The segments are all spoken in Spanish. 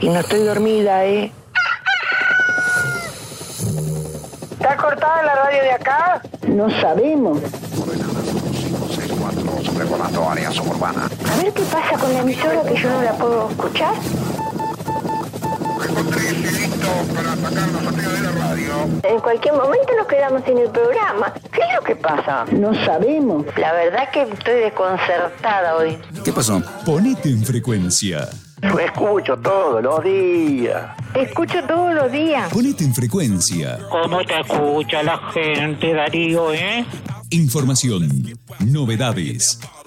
Y no estoy dormida, ¿eh? ¿Está cortada la radio de acá? No sabemos. suburbana. A ver qué pasa con la emisora que yo no la puedo escuchar. En cualquier momento nos quedamos sin el programa. ¿Qué es lo que pasa? No sabemos. La verdad que estoy desconcertada hoy. ¿Qué pasó? Ponete en frecuencia. Yo escucho todos los días. Escucho todos los días. Ponete en frecuencia. ¿Cómo te escucha la gente, Darío, eh? Información, novedades,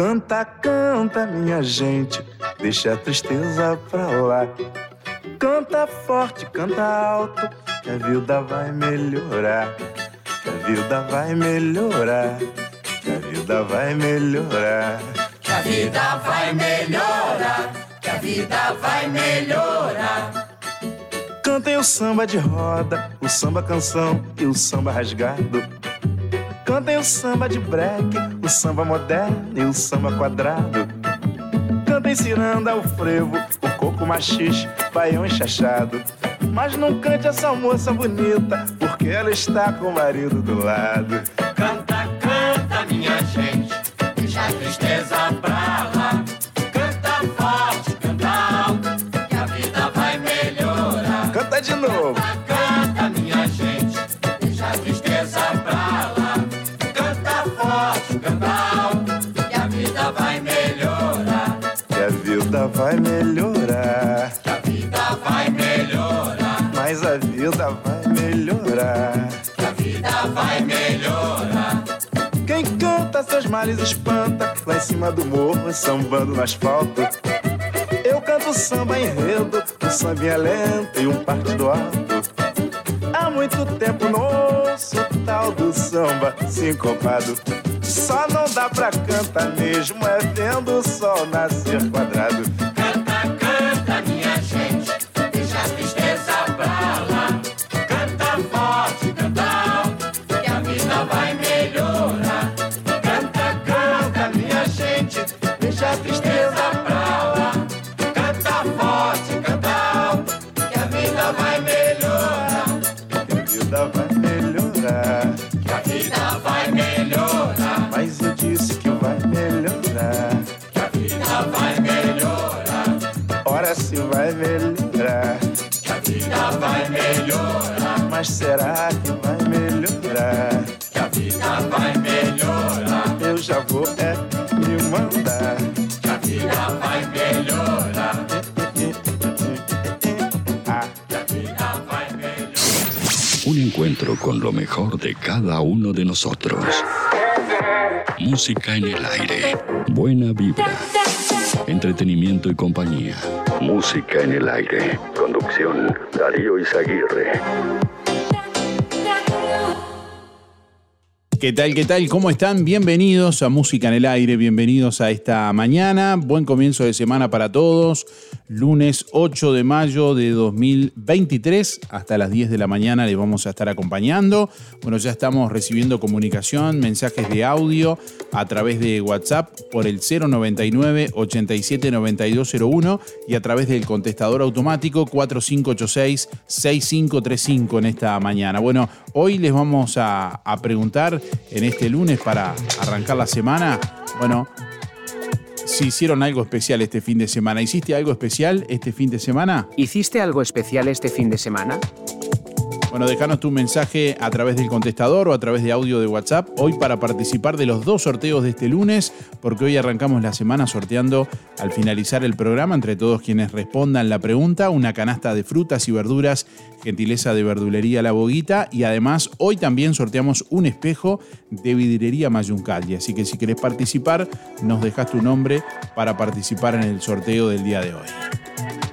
Canta, canta, minha gente, deixa a tristeza pra lá. Canta forte, canta alto, que a vida vai melhorar. Que a vida vai melhorar. Que a vida vai melhorar. Que a vida vai melhorar, que a vida vai melhorar. Cantem o samba de roda, o samba canção e o samba rasgado. Cantem o samba de break, o samba moderno e o samba quadrado. Cantem ciranda, o frevo, o coco machixe, baião enxachado. Mas não cante essa moça bonita, porque ela está com o marido do lado. Canta, canta, minha gente, deixa a tristeza vida vai melhorar. que a vida vai melhorar. Quem canta seus males espanta, lá em cima do morro, sambando no asfalto. Eu canto samba enredo, um sambinha lento e um partido alto. Há muito tempo não ouço o tal do samba sincopado. Só não dá pra cantar mesmo, é vendo o sol nascer quadrado. Ora se vai melhorar. que a vida vai melhorar, Mas será que vai melhorar? que a vida vai melhorar. Eu já vou é me mandar. Que a vida vai melhorar. Un encuentro con lo mejor de cada uno de nosotros. Música en el aire. Buena vibra. Entretenimiento y compañía. Música en el aire. Conducción Darío Izaguirre. ¿Qué tal? ¿Qué tal? ¿Cómo están? Bienvenidos a Música en el Aire, bienvenidos a esta mañana. Buen comienzo de semana para todos. Lunes 8 de mayo de 2023, hasta las 10 de la mañana les vamos a estar acompañando. Bueno, ya estamos recibiendo comunicación, mensajes de audio a través de WhatsApp por el 099 87 9201 y a través del contestador automático 4586 6535 en esta mañana. Bueno, hoy les vamos a, a preguntar en este lunes para arrancar la semana, bueno, si hicieron algo especial este fin de semana. ¿Hiciste algo especial este fin de semana? ¿Hiciste algo especial este fin de semana? Bueno, déjanos tu mensaje a través del contestador o a través de audio de WhatsApp hoy para participar de los dos sorteos de este lunes, porque hoy arrancamos la semana sorteando al finalizar el programa entre todos quienes respondan la pregunta una canasta de frutas y verduras, gentileza de verdulería La Boguita y además hoy también sorteamos un espejo de vidriería Mayuncalli. Así que si querés participar, nos dejas tu nombre para participar en el sorteo del día de hoy.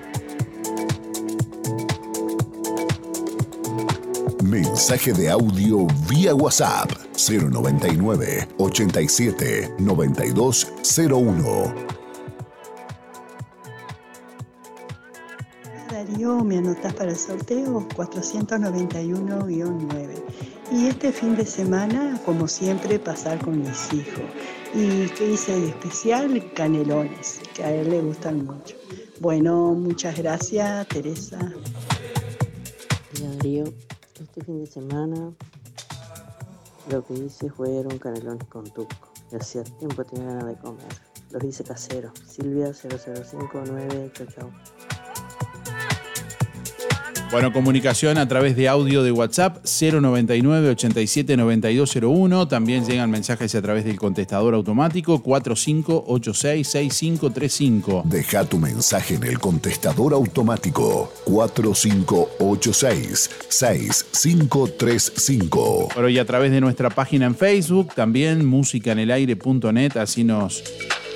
Mensaje de audio vía WhatsApp 099 87 9201. Darío, me anotas para el sorteo 491-9. Y este fin de semana, como siempre, pasar con mis hijos. ¿Y qué hice de especial? Canelones, que a él le gustan mucho. Bueno, muchas gracias, Teresa. Darío, este fin de semana lo que hice fueron canelones con tuco. Y hacía tiempo tenía ganas de comer. Los hice caseros. Silvia 0059, chau chau. Bueno, comunicación a través de audio de WhatsApp 099 87 9201. También llegan mensajes a través del contestador automático 4586 6535. Deja tu mensaje en el contestador automático 4586 6535. Bueno, y a través de nuestra página en Facebook, también musicanelaire.net, así nos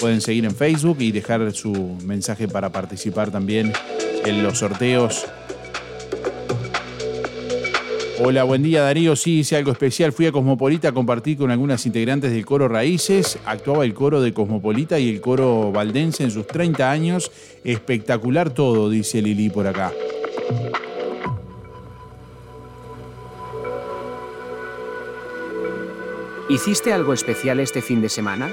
pueden seguir en Facebook y dejar su mensaje para participar también en los sorteos Hola, buen día Darío. Sí, hice algo especial. Fui a Cosmopolita a compartir con algunas integrantes del coro Raíces. Actuaba el coro de Cosmopolita y el coro Valdense en sus 30 años. Espectacular todo, dice Lili por acá. ¿Hiciste algo especial este fin de semana?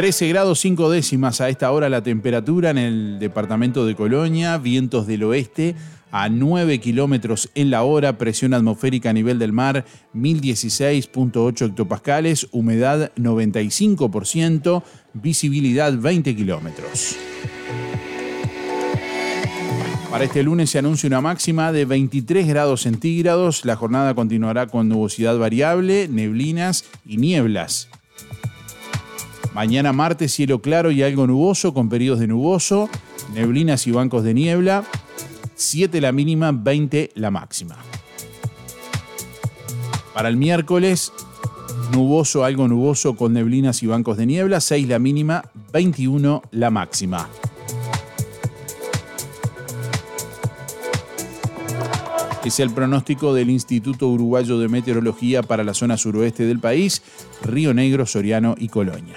13 grados 5 décimas a esta hora la temperatura en el departamento de Colonia, vientos del oeste a 9 kilómetros en la hora, presión atmosférica a nivel del mar 1016.8 hectopascales, humedad 95%, visibilidad 20 kilómetros. Para este lunes se anuncia una máxima de 23 grados centígrados. La jornada continuará con nubosidad variable, neblinas y nieblas. Mañana martes cielo claro y algo nuboso con periodos de nuboso, neblinas y bancos de niebla. 7 la mínima, 20 la máxima. Para el miércoles, nuboso, algo nuboso con neblinas y bancos de niebla. 6 la mínima, 21 la máxima. Es el pronóstico del Instituto Uruguayo de Meteorología para la zona suroeste del país, Río Negro, Soriano y Colonia.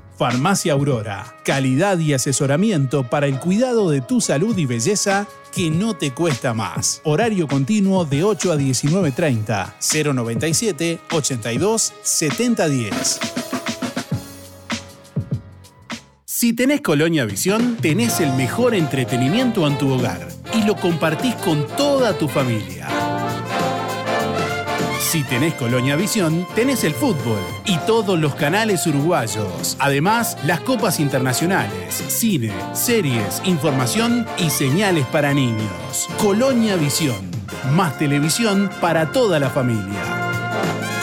Farmacia Aurora, calidad y asesoramiento para el cuidado de tu salud y belleza que no te cuesta más. Horario continuo de 8 a 19.30, 097 82 7010. Si tenés Colonia Visión, tenés el mejor entretenimiento en tu hogar y lo compartís con toda tu familia. Si tenés Colonia Visión, tenés el fútbol y todos los canales uruguayos. Además, las copas internacionales, cine, series, información y señales para niños. Colonia Visión. Más televisión para toda la familia.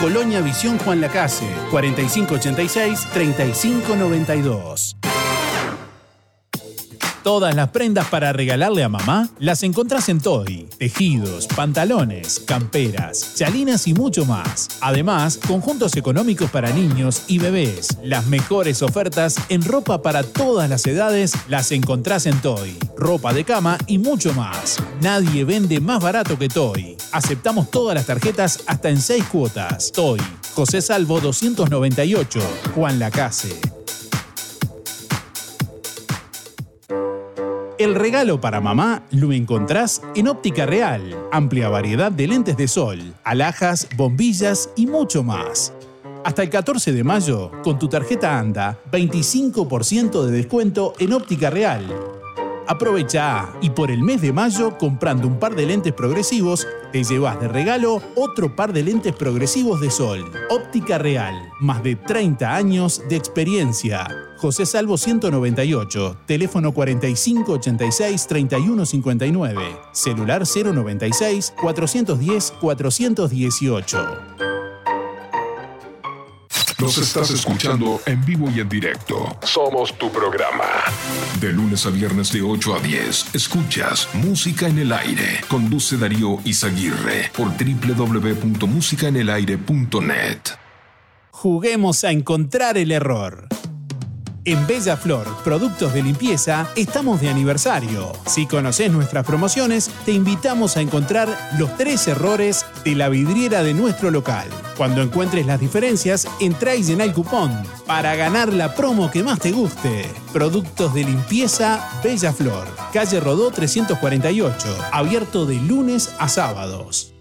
Colonia Visión Juan Lacase, 4586-3592. Todas las prendas para regalarle a mamá las encontrás en Toy. Tejidos, pantalones, camperas, chalinas y mucho más. Además, conjuntos económicos para niños y bebés. Las mejores ofertas en ropa para todas las edades las encontrás en Toy. Ropa de cama y mucho más. Nadie vende más barato que Toy. Aceptamos todas las tarjetas hasta en 6 cuotas. Toy. José Salvo 298. Juan Lacase. El regalo para mamá lo encontrás en Óptica Real. Amplia variedad de lentes de sol, alhajas, bombillas y mucho más. Hasta el 14 de mayo, con tu tarjeta ANDA, 25% de descuento en Óptica Real. Aprovecha y por el mes de mayo, comprando un par de lentes progresivos, te llevas de regalo otro par de lentes progresivos de sol. Óptica Real, más de 30 años de experiencia. José Salvo 198, teléfono 4586-3159, celular 096 410 418. Nos estás escuchando en vivo y en directo. Somos tu programa. De lunes a viernes de 8 a 10, escuchas Música en el Aire. Conduce Darío Izaguirre por www.musicaenelaire.net. Juguemos a encontrar el error. En Bella Flor, productos de limpieza, estamos de aniversario. Si conoces nuestras promociones, te invitamos a encontrar los tres errores de la vidriera de nuestro local. Cuando encuentres las diferencias, entra y llena el cupón para ganar la promo que más te guste. Productos de limpieza Bella Flor, calle Rodó 348, abierto de lunes a sábados.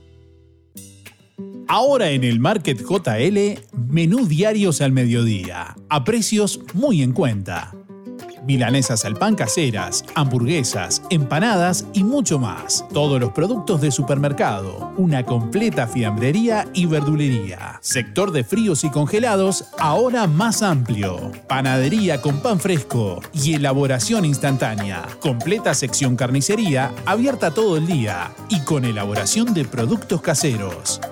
Ahora en el Market JL, menú diarios al mediodía, a precios muy en cuenta. Milanesas al pan caseras, hamburguesas, empanadas y mucho más. Todos los productos de supermercado, una completa fiambrería y verdulería. Sector de fríos y congelados, ahora más amplio. Panadería con pan fresco y elaboración instantánea. Completa sección carnicería, abierta todo el día y con elaboración de productos caseros.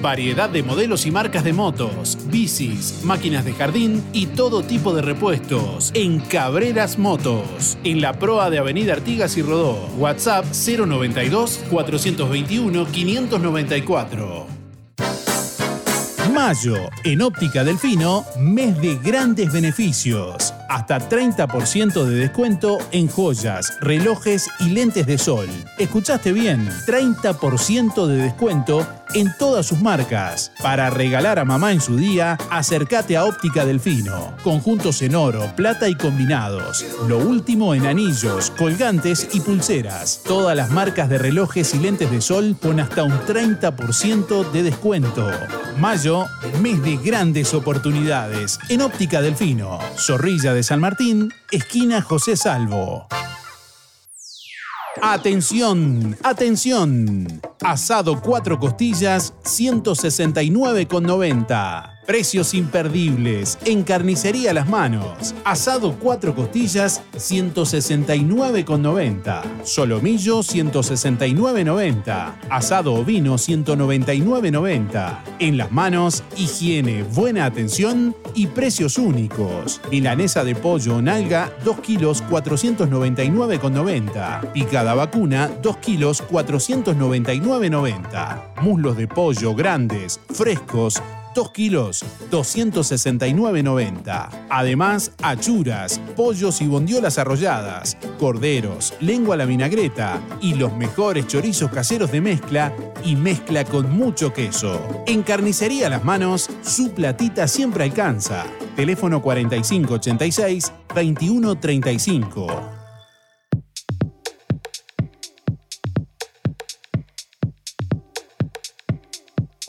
Variedad de modelos y marcas de motos, bicis, máquinas de jardín y todo tipo de repuestos en Cabreras Motos, en la proa de Avenida Artigas y Rodó. WhatsApp 092 421 594. Mayo, en Óptica Delfino, mes de grandes beneficios. Hasta 30% de descuento en joyas, relojes y lentes de sol. ¿Escuchaste bien? 30% de descuento en todas sus marcas. Para regalar a mamá en su día, acércate a Óptica Delfino. Conjuntos en oro, plata y combinados. Lo último en anillos, colgantes y pulseras. Todas las marcas de relojes y lentes de sol con hasta un 30% de descuento. Mayo, mes de grandes oportunidades. En Óptica Delfino, Zorrilla de San Martín, esquina José Salvo. Atención, atención. Asado cuatro costillas, 169,90. Precios imperdibles en carnicería Las Manos. Asado cuatro costillas, 169,90. Solomillo, 169,90. Asado ovino, 199,90. En Las Manos, higiene, buena atención y precios únicos. Milanesa de pollo o nalga, 2 kilos, 499,90. Picada vacuna, 2 kilos, 499,90. Muslos de pollo grandes, frescos, 2 kilos, 269,90. Además, achuras, pollos y bondiolas arrolladas, corderos, lengua a la vinagreta y los mejores chorizos caseros de mezcla y mezcla con mucho queso. En Carnicería Las Manos, su platita siempre alcanza. Teléfono 4586-2135.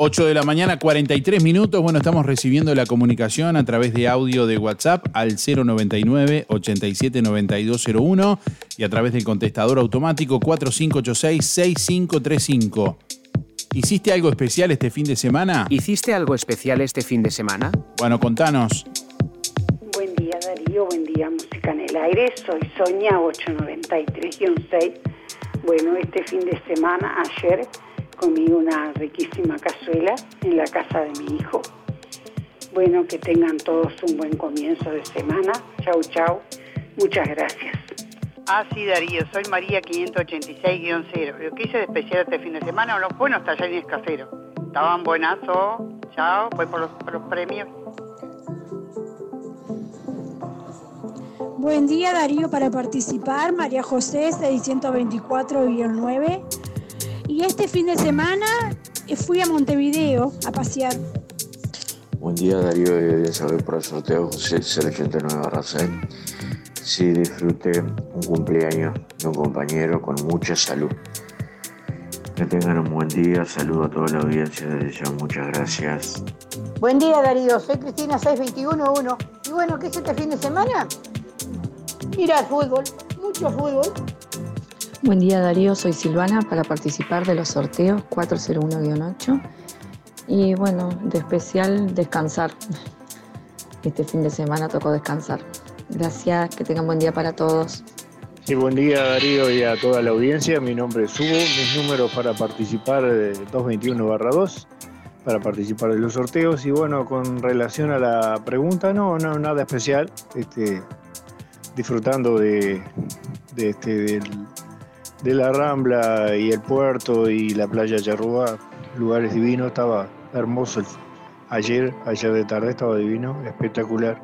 8 de la mañana, 43 minutos. Bueno, estamos recibiendo la comunicación a través de audio de WhatsApp al 099-879201 y a través del contestador automático 4586-6535. ¿Hiciste algo especial este fin de semana? ¿Hiciste algo especial este fin de semana? Bueno, contanos. Buen día Darío, buen día Música en el Aire, soy Soña 893-6. Bueno, este fin de semana, ayer, comí una riquísima cazuela en la casa de mi hijo. Bueno, que tengan todos un buen comienzo de semana. Chau, chau. Muchas gracias. Ah, sí, Darío, soy María 586-0. Lo que hice de especial este fin de semana, los buenos tallarines caseros. Estaban buenazos. Chao, voy por los, por los premios. Buen día Darío para participar, María José 624-9. Y este fin de semana eh, fui a Montevideo a pasear. Buen día Darío, de saber por el sorteo José 089 Racén. Sí, disfrute un cumpleaños de un compañero con mucha salud. Que tengan un buen día, saludo a toda la audiencia desde ya, muchas gracias. Buen día Darío, soy Cristina 6211. Y bueno, ¿qué es este fin de semana? Ir al fútbol, mucho fútbol. Buen día Darío, soy Silvana para participar de los sorteos 401-8 y bueno, de especial descansar. Este fin de semana tocó descansar. Gracias, que tengan buen día para todos. Sí, buen día Darío y a toda la audiencia. Mi nombre es Hugo. Mis números para participar de 221-2 para participar de los sorteos. Y bueno, con relación a la pregunta, no, no nada especial. Este, disfrutando de este, del, de la Rambla y el puerto y la playa Charrúa, lugares divinos, estaba hermoso. Ayer, ayer de tarde estaba divino, espectacular.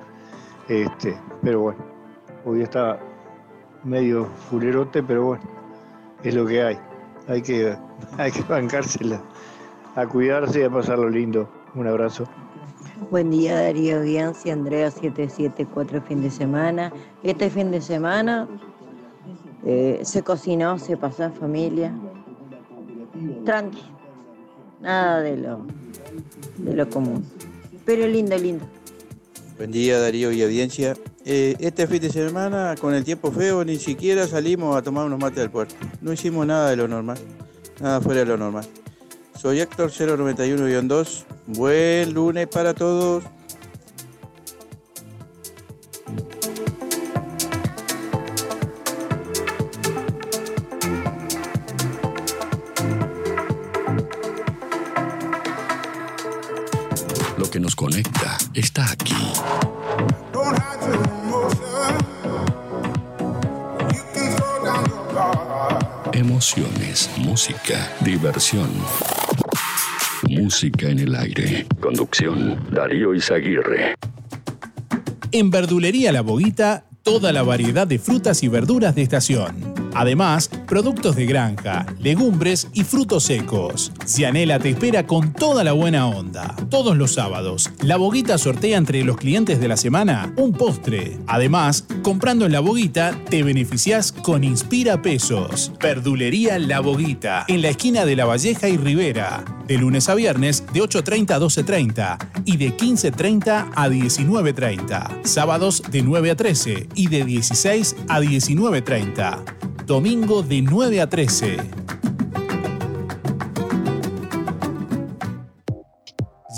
Este, pero bueno, hoy está medio fulerote, pero bueno, es lo que hay. Hay que, hay que bancársela, a cuidarse y a pasarlo lindo. Un abrazo. Buen día Darío Audiencia, Andrea 774 fin de semana. Este fin de semana eh, se cocinó, se pasó en familia. Tranqui. nada de lo, de lo común. Pero lindo, lindo. Buen día Darío y audiencia. Eh, este fin de semana, con el tiempo feo, ni siquiera salimos a tomar unos mates al puerto. No hicimos nada de lo normal, nada fuera de lo normal. Soy Héctor 091-2. Buen lunes para todos. Música en el aire. Conducción, Darío Izaguirre. En Verdulería La Boguita, toda la variedad de frutas y verduras de estación. Además, productos de granja, legumbres y frutos secos. Cianela te espera con toda la buena onda. Todos los sábados, La Boguita sortea entre los clientes de la semana un postre. Además, comprando en La Boguita, te beneficias con Inspira Pesos. Verdulería La Boguita, en la esquina de La Valleja y Rivera. De lunes a viernes, de 8.30 a 12.30 y de 15.30 a 19.30. Sábados de 9 a 13 y de 16 a 19.30. Domingo de 9 a 13.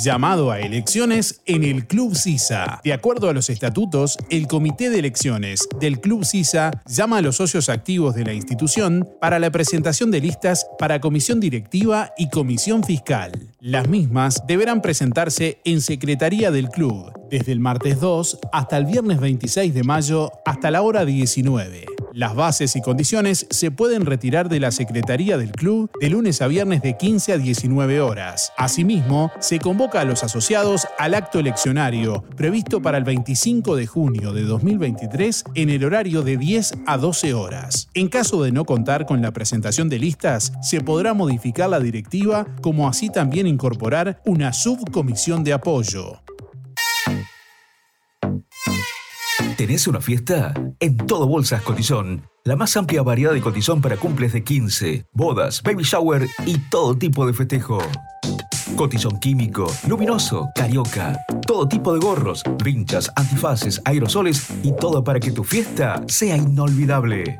Llamado a elecciones en el Club CISA. De acuerdo a los estatutos, el Comité de Elecciones del Club CISA llama a los socios activos de la institución para la presentación de listas para comisión directiva y comisión fiscal. Las mismas deberán presentarse en Secretaría del Club desde el martes 2 hasta el viernes 26 de mayo hasta la hora 19. Las bases y condiciones se pueden retirar de la Secretaría del Club de lunes a viernes de 15 a 19 horas. Asimismo, se convoca a los asociados al acto eleccionario previsto para el 25 de junio de 2023 en el horario de 10 a 12 horas. En caso de no contar con la presentación de listas, se podrá modificar la directiva como así también incorporar una subcomisión de apoyo. ¿Tenés una fiesta? En Todo Bolsas Cotizón. La más amplia variedad de cotizón para cumples de 15, bodas, baby shower y todo tipo de festejo. Cotizón químico, luminoso, carioca. Todo tipo de gorros, vinchas, antifaces, aerosoles y todo para que tu fiesta sea inolvidable.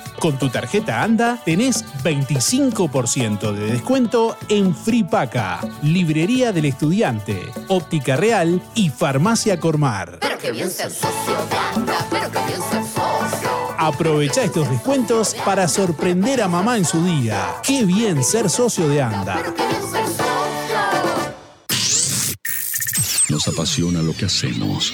con tu tarjeta ANDA tenés 25% de descuento en Fripaca, Librería del Estudiante, Óptica Real y Farmacia Cormar. Pero que bien ser socio de ANDA, pero que bien ser socio. Aprovecha estos descuentos para sorprender a mamá en su día. Qué bien ser socio de ANDA. Nos apasiona lo que hacemos.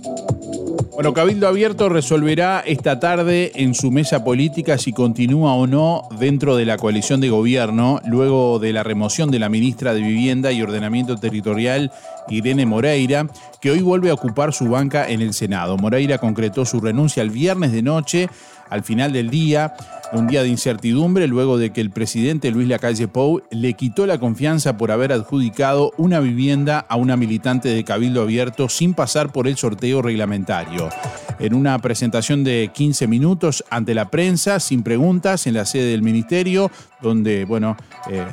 Bueno, Cabildo Abierto resolverá esta tarde en su mesa política si continúa o no dentro de la coalición de gobierno, luego de la remoción de la ministra de Vivienda y Ordenamiento Territorial, Irene Moreira, que hoy vuelve a ocupar su banca en el Senado. Moreira concretó su renuncia el viernes de noche, al final del día, un día de incertidumbre, luego de que el presidente Luis Lacalle Pou le quitó la confianza por haber adjudicado una vivienda a una militante de Cabildo Abierto sin pasar por el sorteo reglamentario. En una presentación de 15 minutos ante la prensa, sin preguntas, en la sede del ministerio, donde, bueno, eh,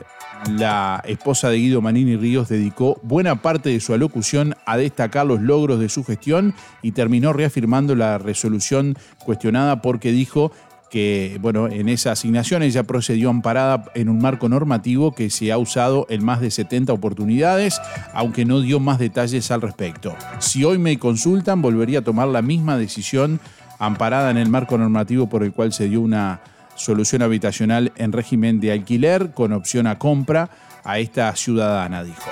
la esposa de Guido Manini Ríos dedicó buena parte de su alocución a destacar los logros de su gestión y terminó reafirmando la resolución cuestionada porque dijo que bueno, en esa asignación ella procedió amparada en un marco normativo que se ha usado en más de 70 oportunidades, aunque no dio más detalles al respecto. Si hoy me consultan, volvería a tomar la misma decisión amparada en el marco normativo por el cual se dio una solución habitacional en régimen de alquiler con opción a compra a esta ciudadana, dijo.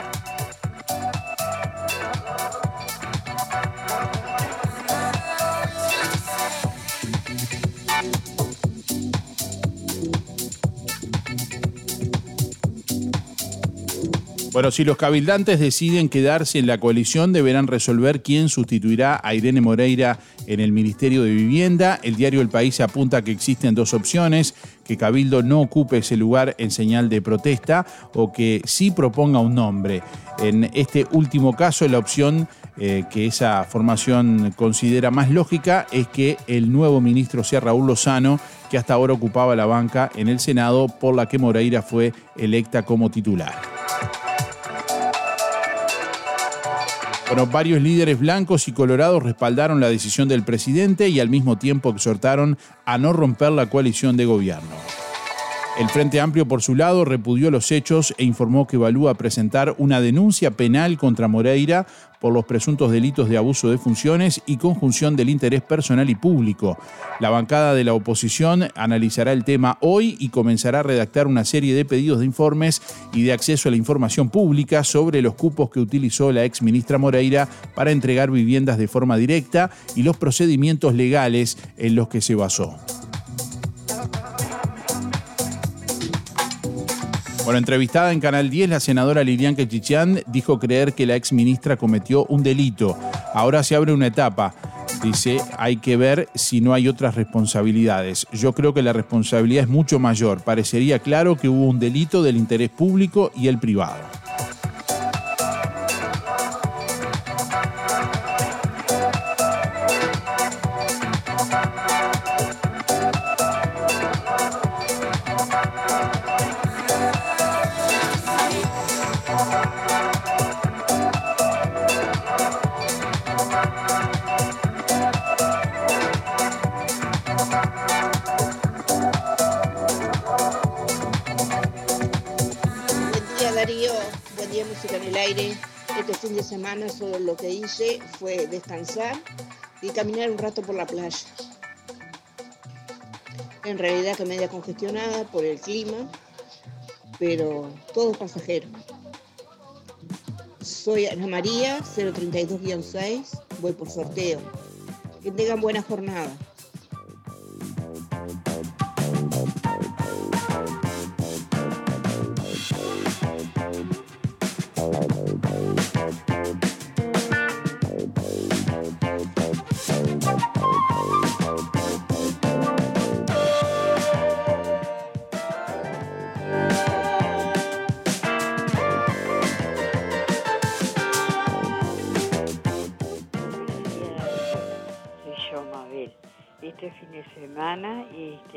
Bueno, si los cabildantes deciden quedarse en la coalición, deberán resolver quién sustituirá a Irene Moreira en el Ministerio de Vivienda. El diario El País apunta que existen dos opciones, que Cabildo no ocupe ese lugar en señal de protesta o que sí proponga un nombre. En este último caso, la opción eh, que esa formación considera más lógica es que el nuevo ministro sea Raúl Lozano, que hasta ahora ocupaba la banca en el Senado, por la que Moreira fue electa como titular. Bueno, varios líderes blancos y colorados respaldaron la decisión del presidente y al mismo tiempo exhortaron a no romper la coalición de gobierno. El Frente Amplio, por su lado, repudió los hechos e informó que evalúa presentar una denuncia penal contra Moreira por los presuntos delitos de abuso de funciones y conjunción del interés personal y público. La bancada de la oposición analizará el tema hoy y comenzará a redactar una serie de pedidos de informes y de acceso a la información pública sobre los cupos que utilizó la ex ministra Moreira para entregar viviendas de forma directa y los procedimientos legales en los que se basó. Bueno, entrevistada en Canal 10, la senadora Lilian Quechichán dijo creer que la ex ministra cometió un delito. Ahora se abre una etapa. Dice, hay que ver si no hay otras responsabilidades. Yo creo que la responsabilidad es mucho mayor. Parecería claro que hubo un delito del interés público y el privado. Este fin de semana solo lo que hice fue descansar y caminar un rato por la playa. En realidad que media congestionada por el clima, pero todo pasajero. Soy Ana María, 032-6, voy por sorteo. Que tengan buena jornada.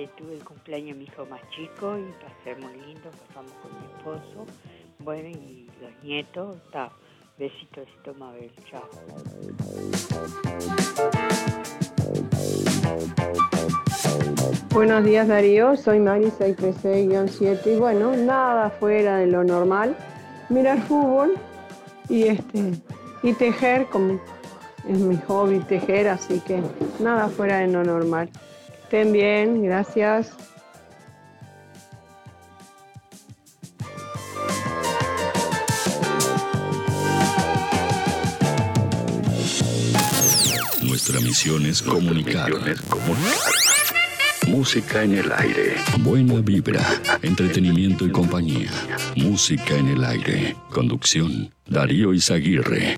Tuve el cumpleaños de mi hijo más chico y pasé muy lindo, pasamos con mi esposo, bueno, y los nietos, está. Besito, besito, Mabel, chao. Buenos días Darío, soy Mari 636-7 y bueno, nada fuera de lo normal, mirar fútbol y este y tejer como es mi hobby tejer, así que nada fuera de lo normal. Estén bien, gracias. Nuestra misión es comunicar. Música en el aire. Buena vibra, entretenimiento y compañía. Música en el aire. Conducción, Darío Izaguirre.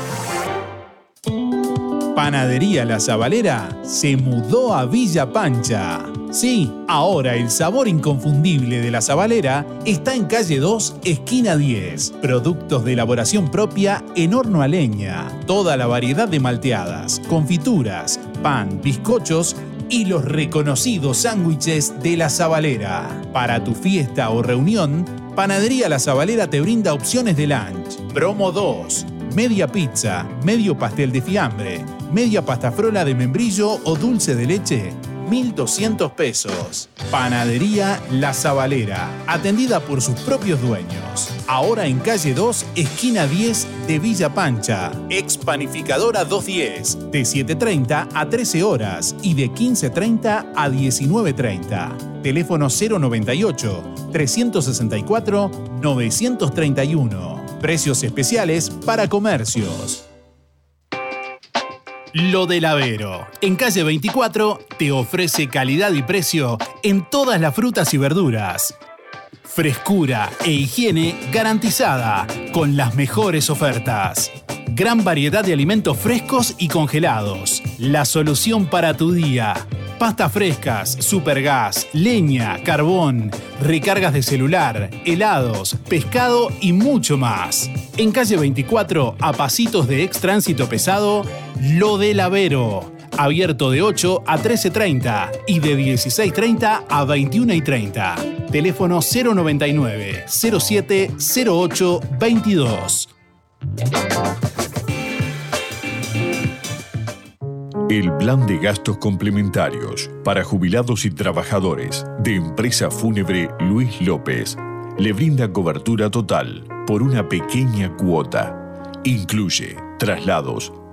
Panadería La Zabalera se mudó a Villa Pancha. Sí, ahora el sabor inconfundible de La Zabalera está en calle 2, esquina 10. Productos de elaboración propia en horno a leña. Toda la variedad de malteadas, confituras, pan, bizcochos y los reconocidos sándwiches de La Zabalera. Para tu fiesta o reunión, Panadería La Zabalera te brinda opciones de lunch. Promo 2. Media pizza, medio pastel de fiambre, media pasta frola de membrillo o dulce de leche, 1.200 pesos. Panadería La Zabalera, atendida por sus propios dueños. Ahora en calle 2, esquina 10 de Villa Pancha. Expanificadora 210, de 7.30 a 13 horas y de 15.30 a 19.30. Teléfono 098-364-931. Precios especiales para comercios. Lo del Avero. En calle 24 te ofrece calidad y precio en todas las frutas y verduras. Frescura e higiene garantizada con las mejores ofertas. Gran variedad de alimentos frescos y congelados. La solución para tu día. Pastas frescas, supergas, leña, carbón, recargas de celular, helados, pescado y mucho más. En calle 24, a pasitos de ex tránsito pesado, Lo del Avero. Abierto de 8 a 13.30 y de 16.30 a 21.30. Teléfono 099 07 08 22. El plan de gastos complementarios para jubilados y trabajadores de Empresa Fúnebre Luis López le brinda cobertura total por una pequeña cuota. Incluye traslados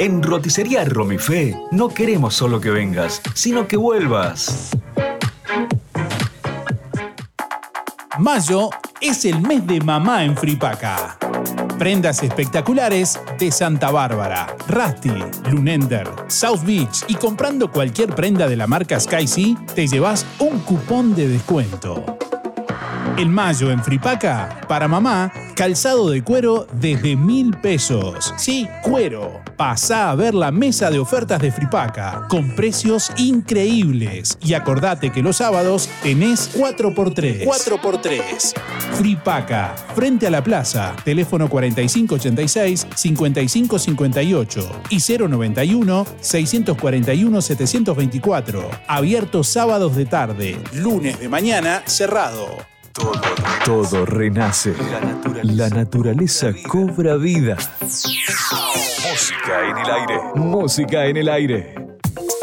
En Roticería Romifé no queremos solo que vengas, sino que vuelvas. Mayo es el mes de mamá en Fripaca. Prendas espectaculares de Santa Bárbara, Rusty, Lunender, South Beach y comprando cualquier prenda de la marca Sky Sea te llevas un cupón de descuento. En mayo en Fripaca, para mamá, calzado de cuero desde mil pesos. Sí, cuero. Pasá a ver la mesa de ofertas de Fripaca, con precios increíbles. Y acordate que los sábados tenés 4x3. 4x3. Fripaca, frente a la plaza, teléfono 4586-5558 y 091-641-724. Abierto sábados de tarde, lunes de mañana, cerrado. Todo renace. La naturaleza cobra vida. Música en el aire. Música en el aire.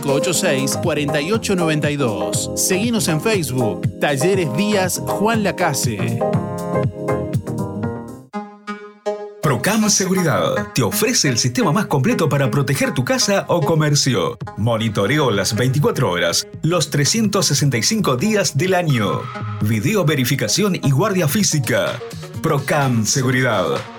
4586-4892. Seguimos en Facebook. Talleres Díaz Juan Lacase. Procam Seguridad te ofrece el sistema más completo para proteger tu casa o comercio. Monitoreo las 24 horas, los 365 días del año. Video verificación y guardia física. Procam Seguridad.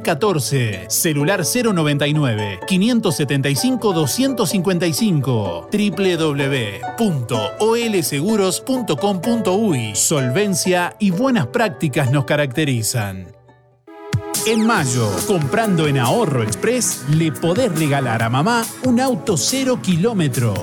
14, celular 099 575 255, www.olseguros.com.uy. Solvencia y buenas prácticas nos caracterizan. En mayo, comprando en Ahorro Express, le podés regalar a mamá un auto cero kilómetro.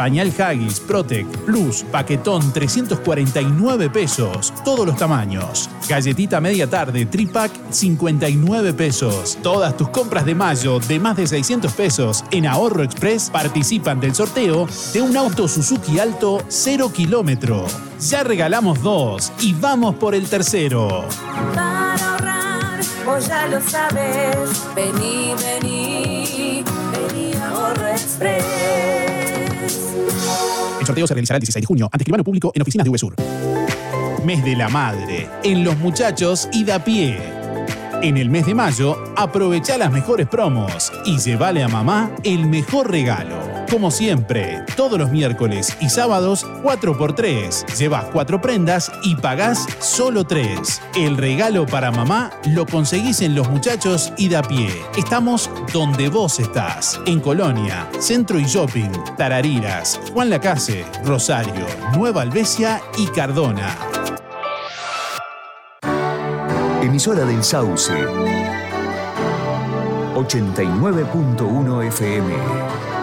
Pañal Haggis Protect Plus paquetón 349 pesos, todos los tamaños. Galletita media tarde Tripack 59 pesos. Todas tus compras de mayo de más de 600 pesos en Ahorro Express participan del sorteo de un auto Suzuki Alto 0 kilómetro. Ya regalamos dos y vamos por el tercero. Para ahorrar, vos ya lo sabes. Vení, vení, vení a Ahorro Express. El sorteo se realizará el 16 de junio ante escribano público en oficinas de VSUR. Mes de la Madre, en Los Muchachos y da pie. En el mes de mayo, aprovecha las mejores promos y llévale a mamá el mejor regalo. Como siempre, todos los miércoles y sábados, 4x3. Llevas 4 prendas y pagás solo 3. El regalo para mamá lo conseguís en Los Muchachos y da pie. Estamos donde vos estás. En Colonia, Centro y Shopping, Tarariras, Juan Lacase, Rosario, Nueva Albesia y Cardona. Emisora del Sauce. 89.1 FM.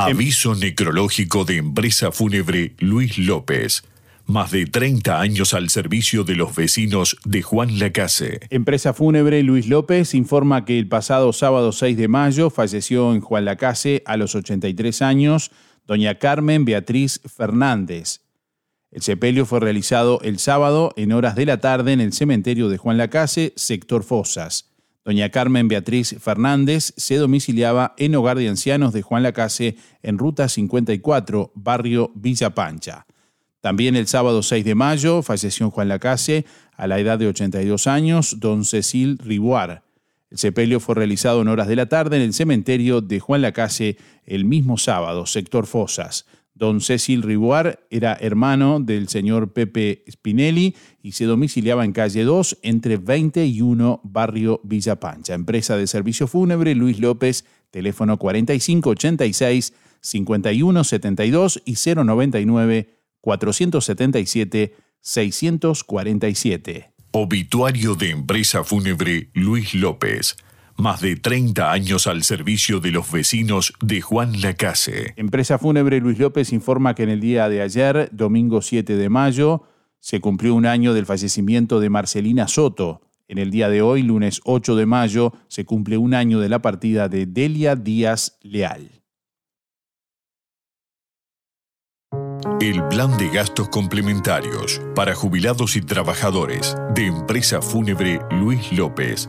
Aviso necrológico de empresa fúnebre Luis López. Más de 30 años al servicio de los vecinos de Juan Lacase. Empresa fúnebre Luis López informa que el pasado sábado 6 de mayo falleció en Juan Lacase a los 83 años doña Carmen Beatriz Fernández. El sepelio fue realizado el sábado en horas de la tarde en el cementerio de Juan Lacase, sector Fosas. Doña Carmen Beatriz Fernández se domiciliaba en Hogar de Ancianos de Juan Lacase en Ruta 54, barrio Villa Pancha. También el sábado 6 de mayo falleció Juan Lacase, a la edad de 82 años, don Cecil Riboir. El sepelio fue realizado en horas de la tarde en el cementerio de Juan Lacase el mismo sábado, sector Fosas. Don Cecil Riboir era hermano del señor Pepe Spinelli y se domiciliaba en calle 2 entre 20 y 1, barrio Villa Pancha. Empresa de servicio fúnebre Luis López, teléfono 4586 5172 y 099 477 647. Obituario de empresa fúnebre Luis López. Más de 30 años al servicio de los vecinos de Juan Lacase. Empresa fúnebre Luis López informa que en el día de ayer, domingo 7 de mayo, se cumplió un año del fallecimiento de Marcelina Soto. En el día de hoy, lunes 8 de mayo, se cumple un año de la partida de Delia Díaz Leal. El plan de gastos complementarios para jubilados y trabajadores de Empresa Fúnebre Luis López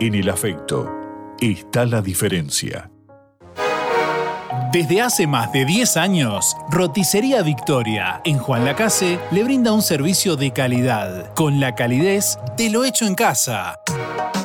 En el afecto está la diferencia. Desde hace más de 10 años, Roticería Victoria en Juan Lacase le brinda un servicio de calidad, con la calidez de lo hecho en casa.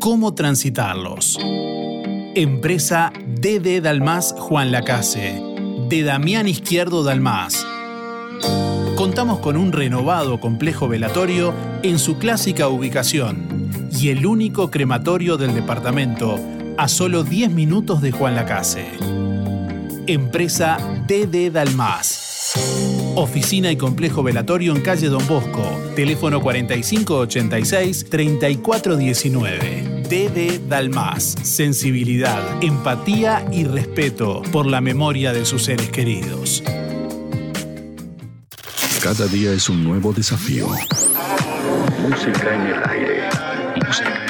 cómo transitarlos. Empresa DD Dalmas Juan Lacase, de Damián Izquierdo Dalmas. Contamos con un renovado complejo velatorio en su clásica ubicación y el único crematorio del departamento a solo 10 minutos de Juan Lacase. Empresa DD Dalmas. Oficina y complejo velatorio en calle Don Bosco. Teléfono 4586-3419. DD Dalmas. Sensibilidad, empatía y respeto por la memoria de sus seres queridos. Cada día es un nuevo desafío. Música en el aire. Música.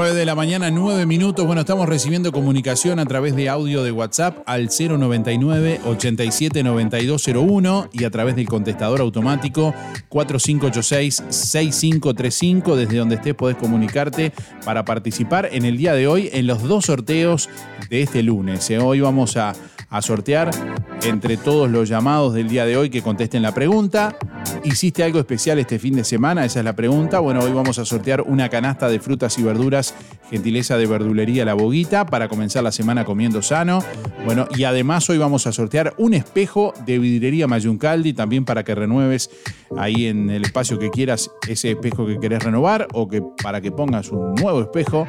Nueve de la mañana, 9 minutos. Bueno, estamos recibiendo comunicación a través de audio de WhatsApp al 099 87 9201 y a través del contestador automático 4586 6535. Desde donde estés podés comunicarte para participar en el día de hoy en los dos sorteos de este lunes. Eh, Hoy vamos a, a sortear entre todos los llamados del día de hoy que contesten la pregunta. ¿Hiciste algo especial este fin de semana? Esa es la pregunta. Bueno, hoy vamos a sortear una canasta de frutas y verduras, gentileza de verdulería La Boguita, para comenzar la semana comiendo sano. Bueno, y además hoy vamos a sortear un espejo de vidrería Mayuncaldi, también para que renueves ahí en el espacio que quieras ese espejo que querés renovar o que para que pongas un nuevo espejo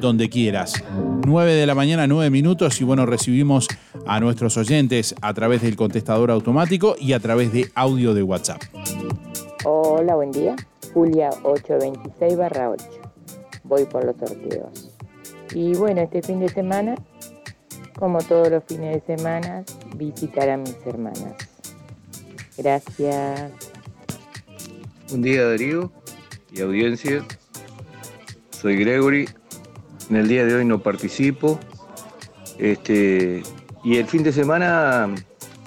donde quieras. 9 de la mañana, 9 minutos y bueno, recibimos a nuestros oyentes a través del contestador automático y a través de audio de WhatsApp. Hola, buen día. Julia 826 barra 8. Voy por los sorteos. Y bueno, este fin de semana, como todos los fines de semana, visitar a mis hermanas. Gracias. Buen día Darío y audiencia. Soy Gregory. En el día de hoy no participo. Este, y el fin de semana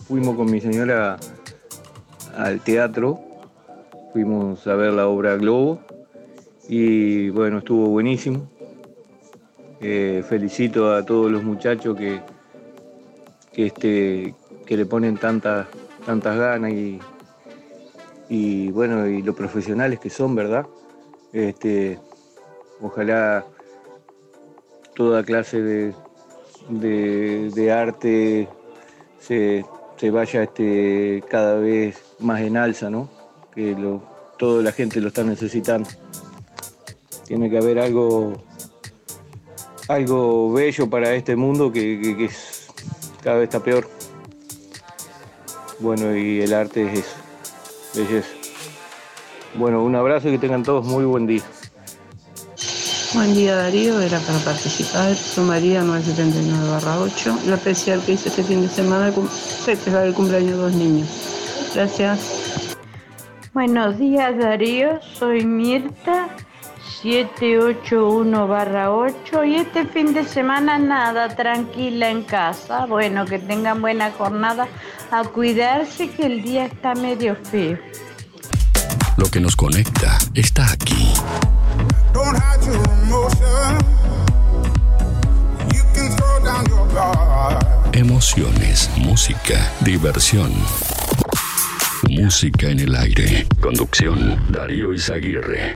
fuimos con mi señora al teatro. Fuimos a ver la obra Globo. Y bueno, estuvo buenísimo. Eh, felicito a todos los muchachos que, este, que le ponen tantas, tantas ganas y, y bueno, y lo profesionales que son, ¿verdad? Este, ojalá toda clase de, de, de arte se, se vaya este, cada vez más en alza, ¿no? Que lo, toda la gente lo está necesitando. Tiene que haber algo, algo bello para este mundo que, que- que es- cada vez está peor. Bueno, y el arte es eso, belleza. Bueno, un abrazo y que tengan todos muy buen día. Buen día Darío, era para participar. Soy María 979 8. Lo especial que hice este fin de semana festejar el cumpleaños de dos niños. Gracias. Buenos días Darío, soy Mirta 781-8 y este fin de semana nada, tranquila en casa. Bueno, que tengan buena jornada, a cuidarse que el día está medio feo. Lo que nos conecta está aquí. Emociones, música, diversión. Música en el aire. Conducción, Darío Izaguirre.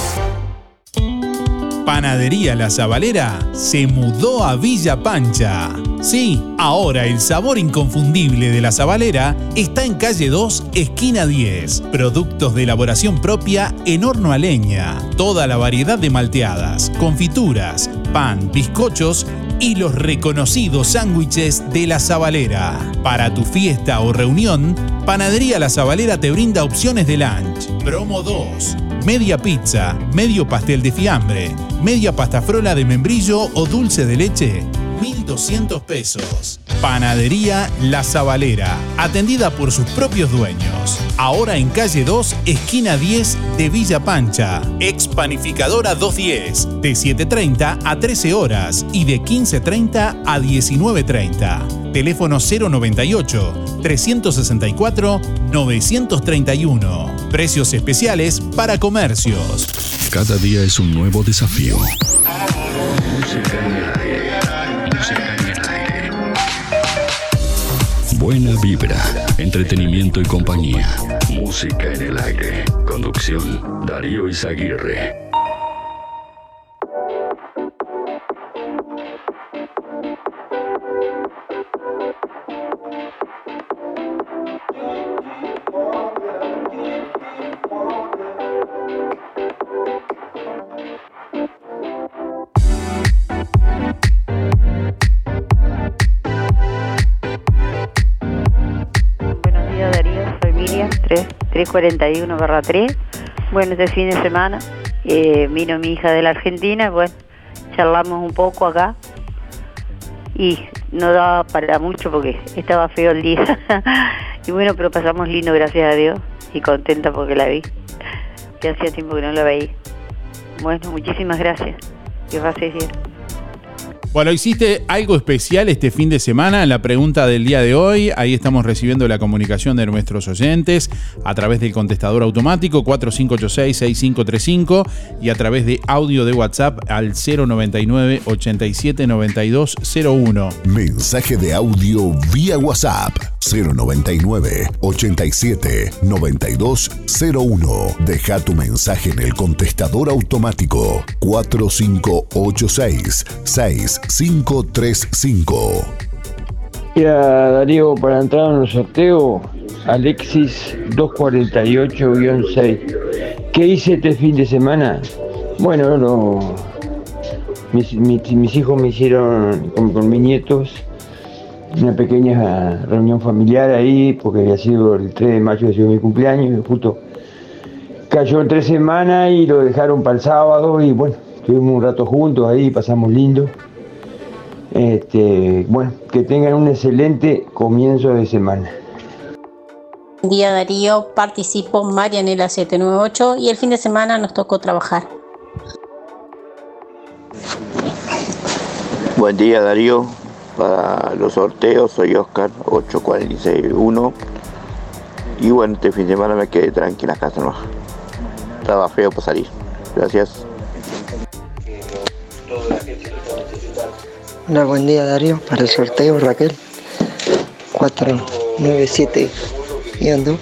Panadería La Zabalera se mudó a Villa Pancha. Sí, ahora el sabor inconfundible de La Zabalera está en calle 2, esquina 10. Productos de elaboración propia en horno a leña. Toda la variedad de malteadas, confituras, pan, bizcochos y los reconocidos sándwiches de La Zabalera. Para tu fiesta o reunión, Panadería La Zabalera te brinda opciones de lunch. Promo 2. Media pizza, medio pastel de fiambre, media pasta frola de membrillo o dulce de leche, 1.200 pesos. Panadería La Zabalera, atendida por sus propios dueños. Ahora en calle 2, esquina 10 de Villa Pancha. Ex Panificadora 210, de 7.30 a 13 horas y de 15.30 a 19.30. Teléfono 098 364 931. Precios especiales para comercios. Cada día es un nuevo desafío. Música en el aire. Buena vibra, entretenimiento y compañía. Música en el aire. Conducción, Darío Izaguirre. 341 barra 3. Bueno, este fin de semana eh, vino mi hija de la Argentina, bueno, charlamos un poco acá y no daba para mucho porque estaba feo el día. y bueno, pero pasamos lindo, gracias a Dios, y contenta porque la vi, que hacía tiempo que no la veía. Bueno, muchísimas gracias. Que pases bien. Bueno, hiciste algo especial este fin de semana la pregunta del día de hoy. Ahí estamos recibiendo la comunicación de nuestros oyentes a través del contestador automático 4586-6535 y a través de audio de WhatsApp al 099 87 9201. Mensaje de audio vía WhatsApp 099 87 9201. Deja tu mensaje en el contestador automático 4586 6535. Mira, Darío, para entrar en el sorteo, Alexis 248-6. ¿Qué hice este fin de semana? Bueno, no, mis, mis- mis hijos me hicieron con, con mis nietos una pequeña reunión familiar ahí, porque había sido el 3 de mayo, ha sido mi cumpleaños, y justo cayó en tres semanas y lo dejaron para el sábado y bueno, estuvimos un rato juntos ahí, pasamos lindo. Este, bueno, que tengan un excelente comienzo de semana. Buen día Darío, participo Marianela 798 y el fin de semana nos tocó trabajar. Buen día Darío, para los sorteos soy Oscar 8461 y bueno, este fin de semana me quedé tranquila en la casa no. Estaba feo para salir. Gracias. Hola, buen día Darío. Para el sorteo Raquel 497 2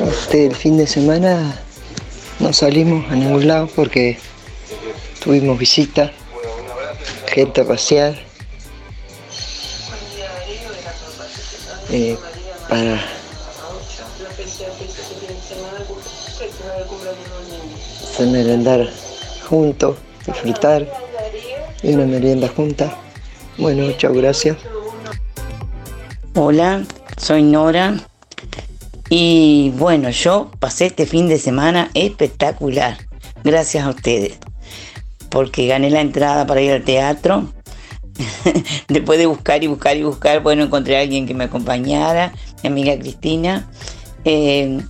Este, el fin de semana no salimos a ningún lado porque tuvimos visita, gente a pasear. eh, para hacer merendar juntos, disfrutar de una merienda junta. Bueno, chao, gracias. Hola, soy Nora. Y bueno, yo pasé este fin de semana espectacular. Gracias a ustedes. Porque gané la entrada para ir al teatro. Después de buscar y buscar y buscar, bueno, encontré a alguien que me acompañara, mi amiga Cristina. Eh,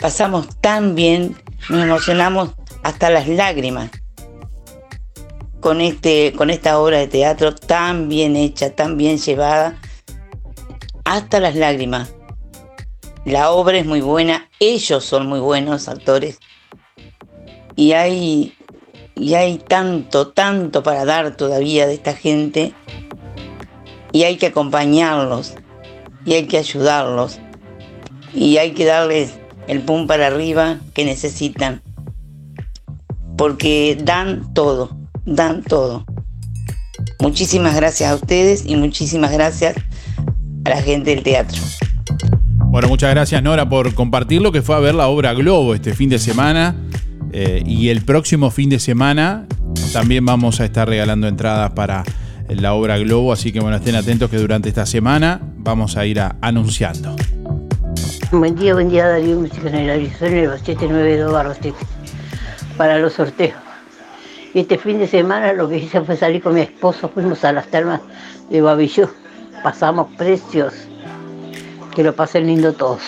pasamos tan bien, nos emocionamos hasta las lágrimas con, este, con esta obra de teatro tan bien hecha, tan bien llevada, hasta las lágrimas. La obra es muy buena, ellos son muy buenos actores y hay, y hay tanto, tanto para dar todavía de esta gente y hay que acompañarlos y hay que ayudarlos y hay que darles el pum para arriba que necesitan porque dan todo, dan todo. Muchísimas gracias a ustedes y muchísimas gracias a la gente del teatro. Bueno, muchas gracias Nora por compartir lo que fue a ver la obra Globo este fin de semana. Eh, y el próximo fin de semana también vamos a estar regalando entradas para la obra Globo. Así que bueno, estén atentos que durante esta semana vamos a ir a- anunciando. Buen día, buen día Darío, música en el Arizona, el 792 barro 7, para los sorteos. Y este fin de semana lo que hice fue salir con mi esposo, fuimos a las termas de Babillú, pasamos precios, que lo pasen lindo todos.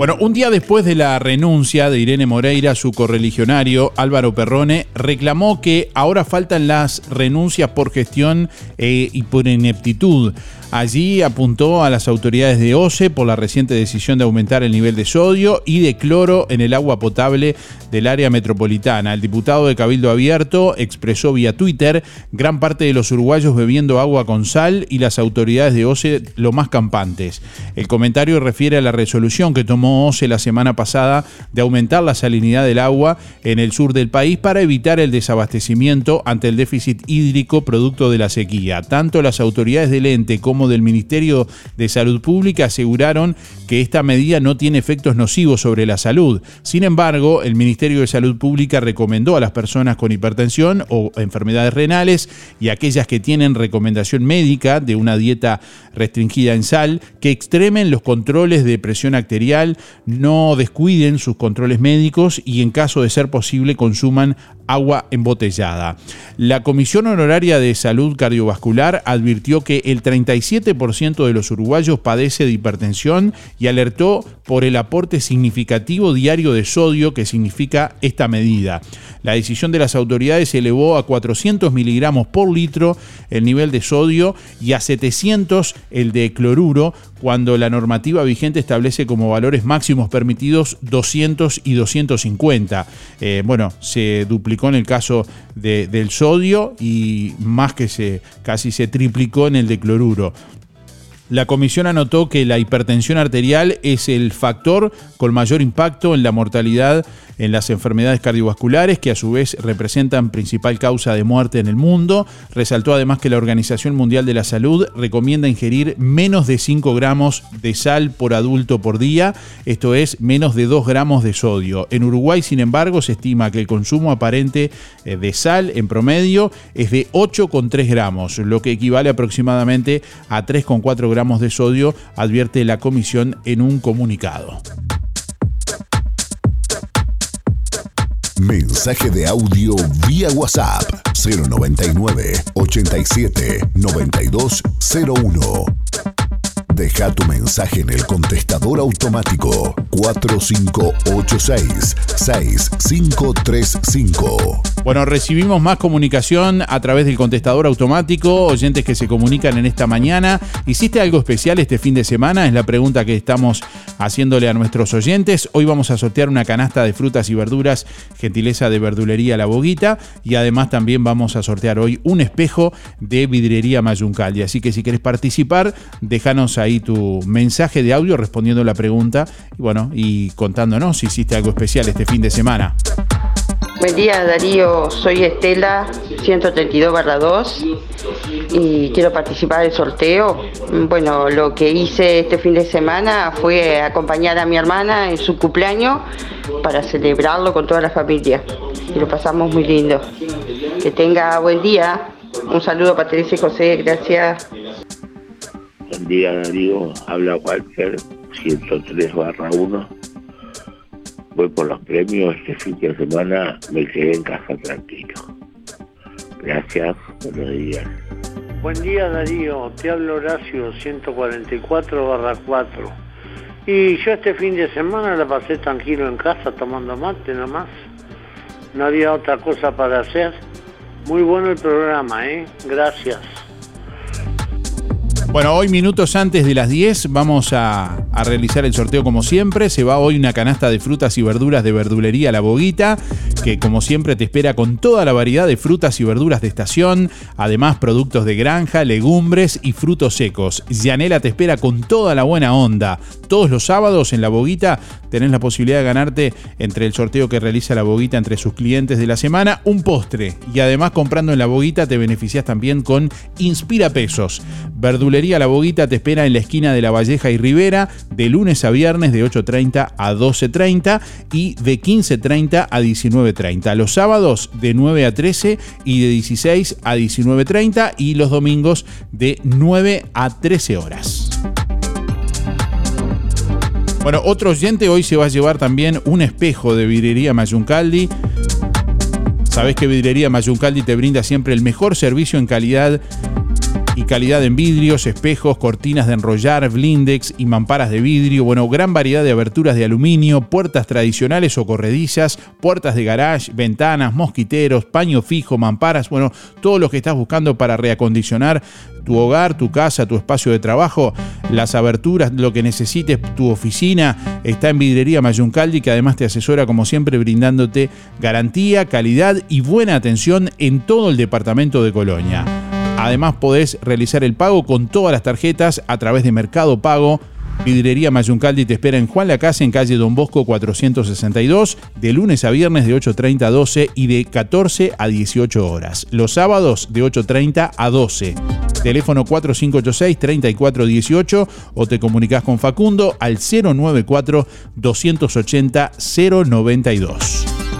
Bueno, un día después de la renuncia de Irene Moreira, su correligionario Álvaro Perrone reclamó que ahora faltan las renuncias por gestión eh, y por ineptitud. Allí apuntó a las autoridades de OCE por la reciente decisión de aumentar el nivel de sodio y de cloro en el agua potable del área metropolitana. El diputado de Cabildo Abierto expresó vía Twitter gran parte de los uruguayos bebiendo agua con sal y las autoridades de OCE lo más campantes. El comentario refiere a la resolución que tomó OCE la semana pasada de aumentar la salinidad del agua en el sur del país para evitar el desabastecimiento ante el déficit hídrico producto de la sequía. Tanto las autoridades del ente como del Ministerio de Salud Pública aseguraron que esta medida no tiene efectos nocivos sobre la salud. Sin embargo, el Ministerio de Salud Pública recomendó a las personas con hipertensión o enfermedades renales y aquellas que tienen recomendación médica de una dieta restringida en sal que extremen los controles de presión arterial, no descuiden sus controles médicos y en caso de ser posible consuman agua embotellada. La Comisión Honoraria de Salud Cardiovascular advirtió que el 37% de los uruguayos padece de hipertensión y alertó por el aporte significativo diario de sodio que significa esta medida. La decisión de las autoridades elevó a 400 miligramos por litro el nivel de sodio y a 700 el de cloruro, cuando la normativa vigente establece como valores máximos permitidos 200 y 250. Eh, bueno, se duplicó en el caso de- del sodio y más que se casi se triplicó en el de cloruro. La comisión anotó que la hipertensión arterial es el factor con mayor impacto en la mortalidad en las enfermedades cardiovasculares, que a su vez representan principal causa de muerte en el mundo. Resaltó además que la Organización Mundial de la Salud recomienda ingerir menos de 5 gramos de sal por adulto por día, esto es menos de 2 gramos de sodio. En Uruguay, sin embargo, se estima que el consumo aparente eh, de sal en promedio es de 8,3 gramos, lo que equivale aproximadamente a 3,4 gramos de sodio, advierte la comisión en un comunicado. Mensaje de audio vía WhatsApp 099 87 9201. Deja tu mensaje en el contestador automático 4586 6535. Bueno, recibimos más comunicación a través del contestador automático, oyentes que se comunican en esta mañana. ¿Hiciste algo especial este fin de semana? Es la pregunta que estamos haciéndole a nuestros oyentes. Hoy vamos a sortear una canasta de frutas y verduras, gentileza de verdulería La Boguita, y además también vamos a sortear hoy un espejo de vidriería Mayuncaldi. Así que si quieres participar, déjanos ahí tu mensaje de audio respondiendo la pregunta y bueno, y contándonos si hiciste algo especial este fin de semana. Buen día Darío, soy Estela 132 2 y quiero participar del sorteo. Bueno, lo que hice este fin de semana fue acompañar a mi hermana en su cumpleaños para celebrarlo con toda la familia y lo pasamos muy lindo. Que tenga buen día. Un saludo para Teresa y José, gracias. Buen día Darío, habla Walter 103 barra 1. Voy por los premios, este fin de semana me quedé en casa tranquilo. Gracias, buenos días. Buen día Darío, te hablo Horacio 144 barra 4. Y yo este fin de semana la pasé tranquilo en casa tomando mate nomás. No había otra cosa para hacer. Muy bueno el programa, ¿eh? Gracias. Bueno, hoy minutos antes de las 10 vamos a, realizar el sorteo como siempre. Se va hoy una canasta de frutas y verduras de verdulería La Boguita, que como siempre te espera con toda la variedad de frutas y verduras de estación, además productos de granja, legumbres y frutos secos. Yanela te espera con toda la buena onda. Todos los sábados en La Boguita tenés la posibilidad de ganarte entre el sorteo que realiza La Boguita entre sus clientes de la semana un postre. Y además comprando en La Boguita te beneficias también con Inspira Pesos. Verdulería La Boguita te espera en la esquina de La Valleja y Rivera de lunes a viernes de 8.30 a 12.30 y de 15.30 a 19.30. Los sábados de 9 a 13 y de 16 a 19.30 y los domingos de 9 a 13 horas. Bueno, otro oyente hoy se va a llevar también un espejo de vidrería Mayuncaldi. Sabes que Vidrería Mayuncaldi te brinda siempre el mejor servicio en calidad y calidad en vidrios, espejos, cortinas de enrollar, blindex y mamparas de vidrio. Bueno, gran variedad de aberturas de aluminio, puertas tradicionales o corredizas, puertas de garage, ventanas, mosquiteros, paño fijo, mamparas. Bueno, todo lo que estás buscando para reacondicionar tu hogar, tu casa, tu espacio de trabajo, las aberturas, lo que necesites, tu oficina, está en Vidrería Mayuncaldi, que además te asesora como siempre brindándote garantía, calidad y buena atención en todo el departamento de Colonia. Además podés realizar el pago con todas las tarjetas a través de Mercado Pago. Vidrería Mayuncaldi te espera en Juan Lacase, en calle Don Bosco 462, de lunes a viernes de 8.30 a 12 y de 14 a 18 horas. Los sábados de 8.30 a 12. Teléfono 4586-3418 o te comunicas con Facundo al 094-280-092.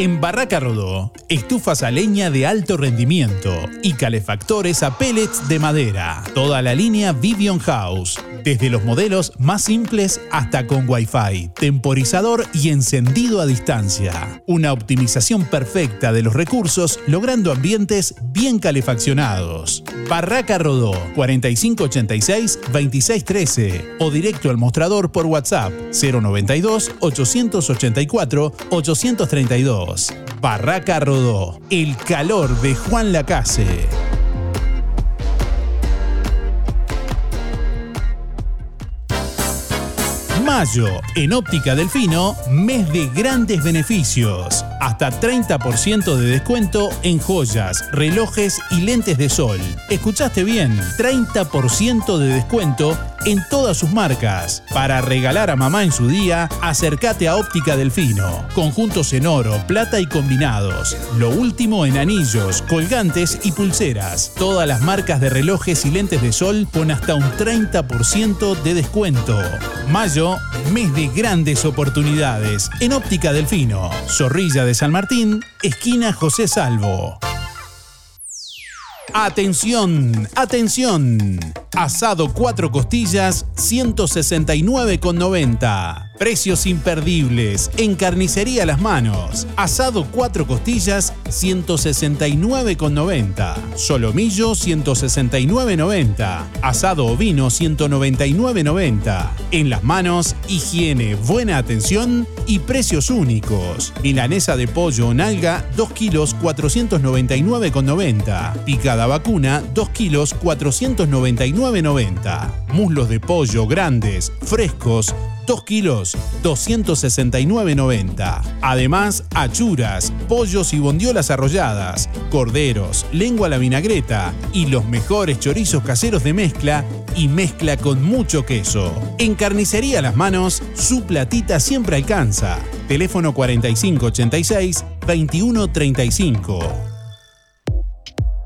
En Barraca Rodó, estufas a leña de alto rendimiento y calefactores a pellets de madera. Toda la línea Vivion House, desde los modelos más simples hasta con Wi-Fi, temporizador y encendido a distancia. Una optimización perfecta de los recursos logrando ambientes bien calefaccionados. Barraca Rodó 4586-2613 o directo al mostrador por WhatsApp 092 884 832. Barraca Rodó, el calor de Juan Lacase. Mayo, en Óptica Delfino, mes de grandes beneficios. Hasta 30% de descuento en joyas, relojes y lentes de sol. ¿Escuchaste bien? 30% de descuento en todas sus marcas. Para regalar a mamá en su día, acércate a Óptica Delfino. Conjuntos en oro, plata y combinados. Lo último en anillos, colgantes y pulseras. Todas las marcas de relojes y lentes de sol con hasta un 30% de descuento. Mayo, mes de grandes oportunidades. En Óptica Delfino, Zorrilla de San Martín, esquina José Salvo. Atención, atención. Asado cuatro costillas, 169,90. Precios imperdibles. En carnicería las manos. Asado cuatro costillas, 169,90. Solomillo, 169,90. Asado ovino, 199,90. En las manos, higiene, buena atención y precios únicos. Milanesa de pollo o nalga, 2 kilos, 499,90. Picada vacuna, 2 kilos, 499,90. Muslos de pollo grandes, frescos, 2 kilos, 269,90. Además, achuras, pollos y bondiolas arrolladas, corderos, lengua a la vinagreta y los mejores chorizos caseros de mezcla y mezcla con mucho queso. En Carnicería Las Manos, su platita siempre alcanza. Teléfono 4586-2135.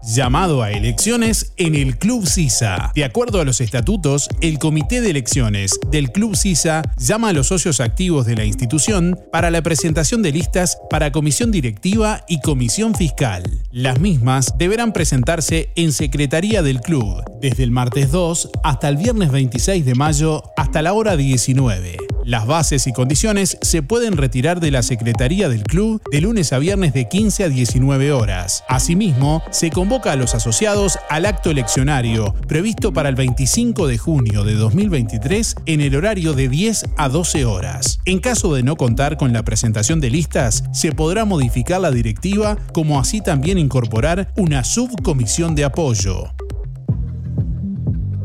Llamado a elecciones en el Club CISA. De acuerdo a los estatutos, el Comité de Elecciones del Club CISA llama a los socios activos de la institución para la presentación de listas para comisión directiva y comisión fiscal. Las mismas deberán presentarse en Secretaría del Club desde el martes 2 hasta el viernes 26 de mayo hasta la hora 19. Las bases y condiciones se pueden retirar de la Secretaría del Club de lunes a viernes de 15 a 19 horas. Asimismo, se convoca a los asociados al acto eleccionario previsto para el 25 de junio de 2023 en el horario de 10 a 12 horas. En caso de no contar con la presentación de listas, se podrá modificar la directiva como así también incorporar una subcomisión de apoyo.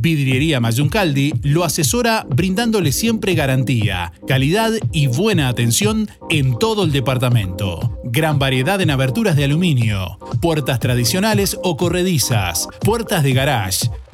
Vidriería Mayuncaldi lo asesora brindándole siempre garantía, calidad y buena atención en todo el departamento. Gran variedad en aberturas de aluminio, puertas tradicionales o corredizas, puertas de garage,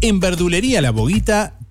En Verdulería La Boguita,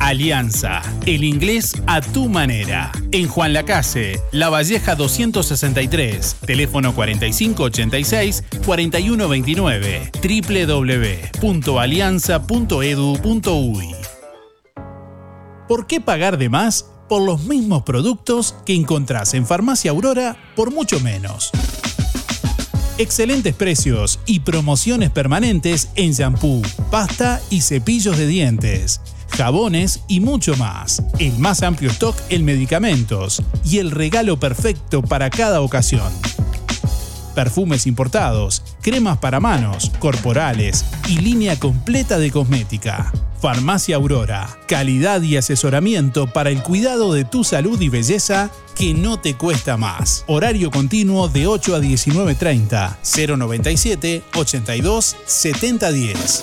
Alianza, el inglés a tu manera. En Juan Lacase, La Valleja 263, teléfono 4586-4129, www.alianza.edu.uy. ¿Por qué pagar de más por los mismos productos que encontrás en Farmacia Aurora por mucho menos? Excelentes precios y promociones permanentes en shampoo, pasta y cepillos de dientes jabones y mucho más. El más amplio stock en medicamentos y el regalo perfecto para cada ocasión. Perfumes importados, cremas para manos, corporales y línea completa de cosmética. Farmacia Aurora, calidad y asesoramiento para el cuidado de tu salud y belleza que no te cuesta más. Horario continuo de 8 a 19.30, 097 82 7010.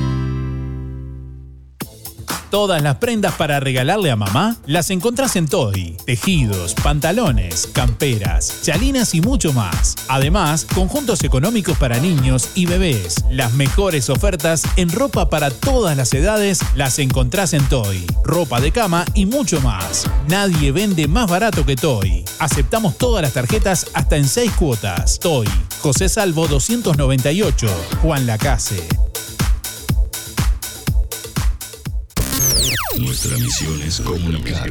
Todas las prendas para regalarle a mamá las encontrás en Toy. Tejidos, pantalones, camperas, chalinas y mucho más. Además, conjuntos económicos para niños y bebés. Las mejores ofertas en ropa para todas las edades las encontrás en Toy. Ropa de cama y mucho más. Nadie vende más barato que Toy. Aceptamos todas las tarjetas hasta en 6 cuotas. Toy. José Salvo 298. Juan Lacase. Nuestra misión es comunicar.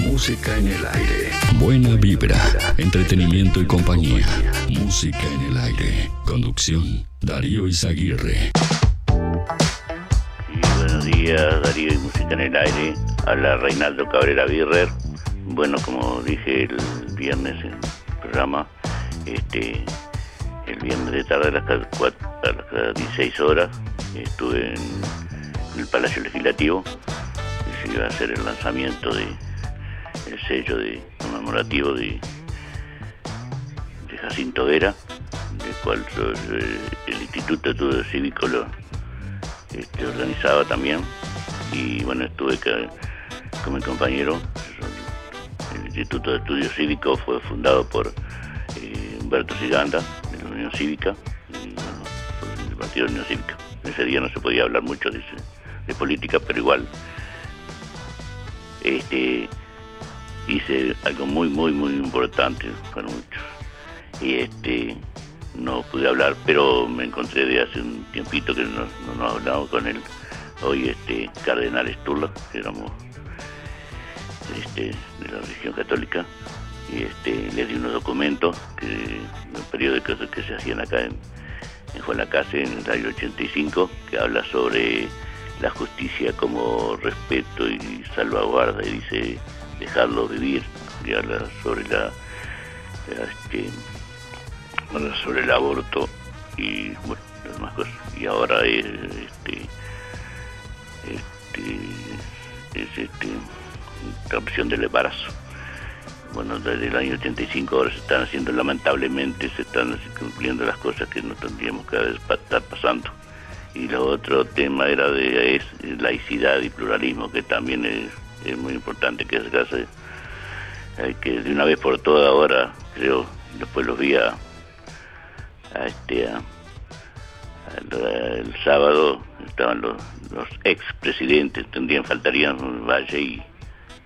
Música en el aire. Buena vibra, entretenimiento y compañía. Música en el aire. Conducción, Darío Izaguirre. Sí, buenos días, Darío y Música en el Aire. Habla Reinaldo Cabrera Birrer. Bueno, como dije el viernes en programa. Este, el viernes de tarde a las, a las 16 horas estuve en el Palacio Legislativo y se iba a hacer el lanzamiento de el sello de conmemorativo de, Jacinto Vera, del cual eh, el Instituto de Estudios Cívicos lo este, organizaba también. Y bueno, estuve con mi compañero. El Instituto de Estudios Cívicos fue fundado por eh, Humberto Siganda, de la Unión Cívica, y, el Partido de la Unión Cívica. Ese día no se podía hablar mucho de, de política, pero igual este, hice algo muy, muy, muy importante para muchos. Y este, no pude hablar, pero me encontré de hace un tiempito que no, no nos hablamos con él. Hoy este Cardenal Sturla, que éramos este, de la religión católica, y este, le di unos documentos que de cosas que se hacían acá en, en Juan Lacase en el año 85, que habla sobre la justicia como respeto y salvaguarda, y dice dejarlo vivir, y sobre la, la, este, sobre el aborto y bueno, demás cosas. Y ahora es este, este, es este, interrupción del embarazo. Bueno, desde el año 85 ahora se están haciendo, lamentablemente, se están cumpliendo las cosas que no tendríamos que estar pasando. Y lo otro tema era de es laicidad y pluralismo, que también es, muy importante que se hace, hay que de una vez por todas ahora, creo, después los vi este, el sábado estaban los, los expresidentes, tendrían, faltarían Valle y,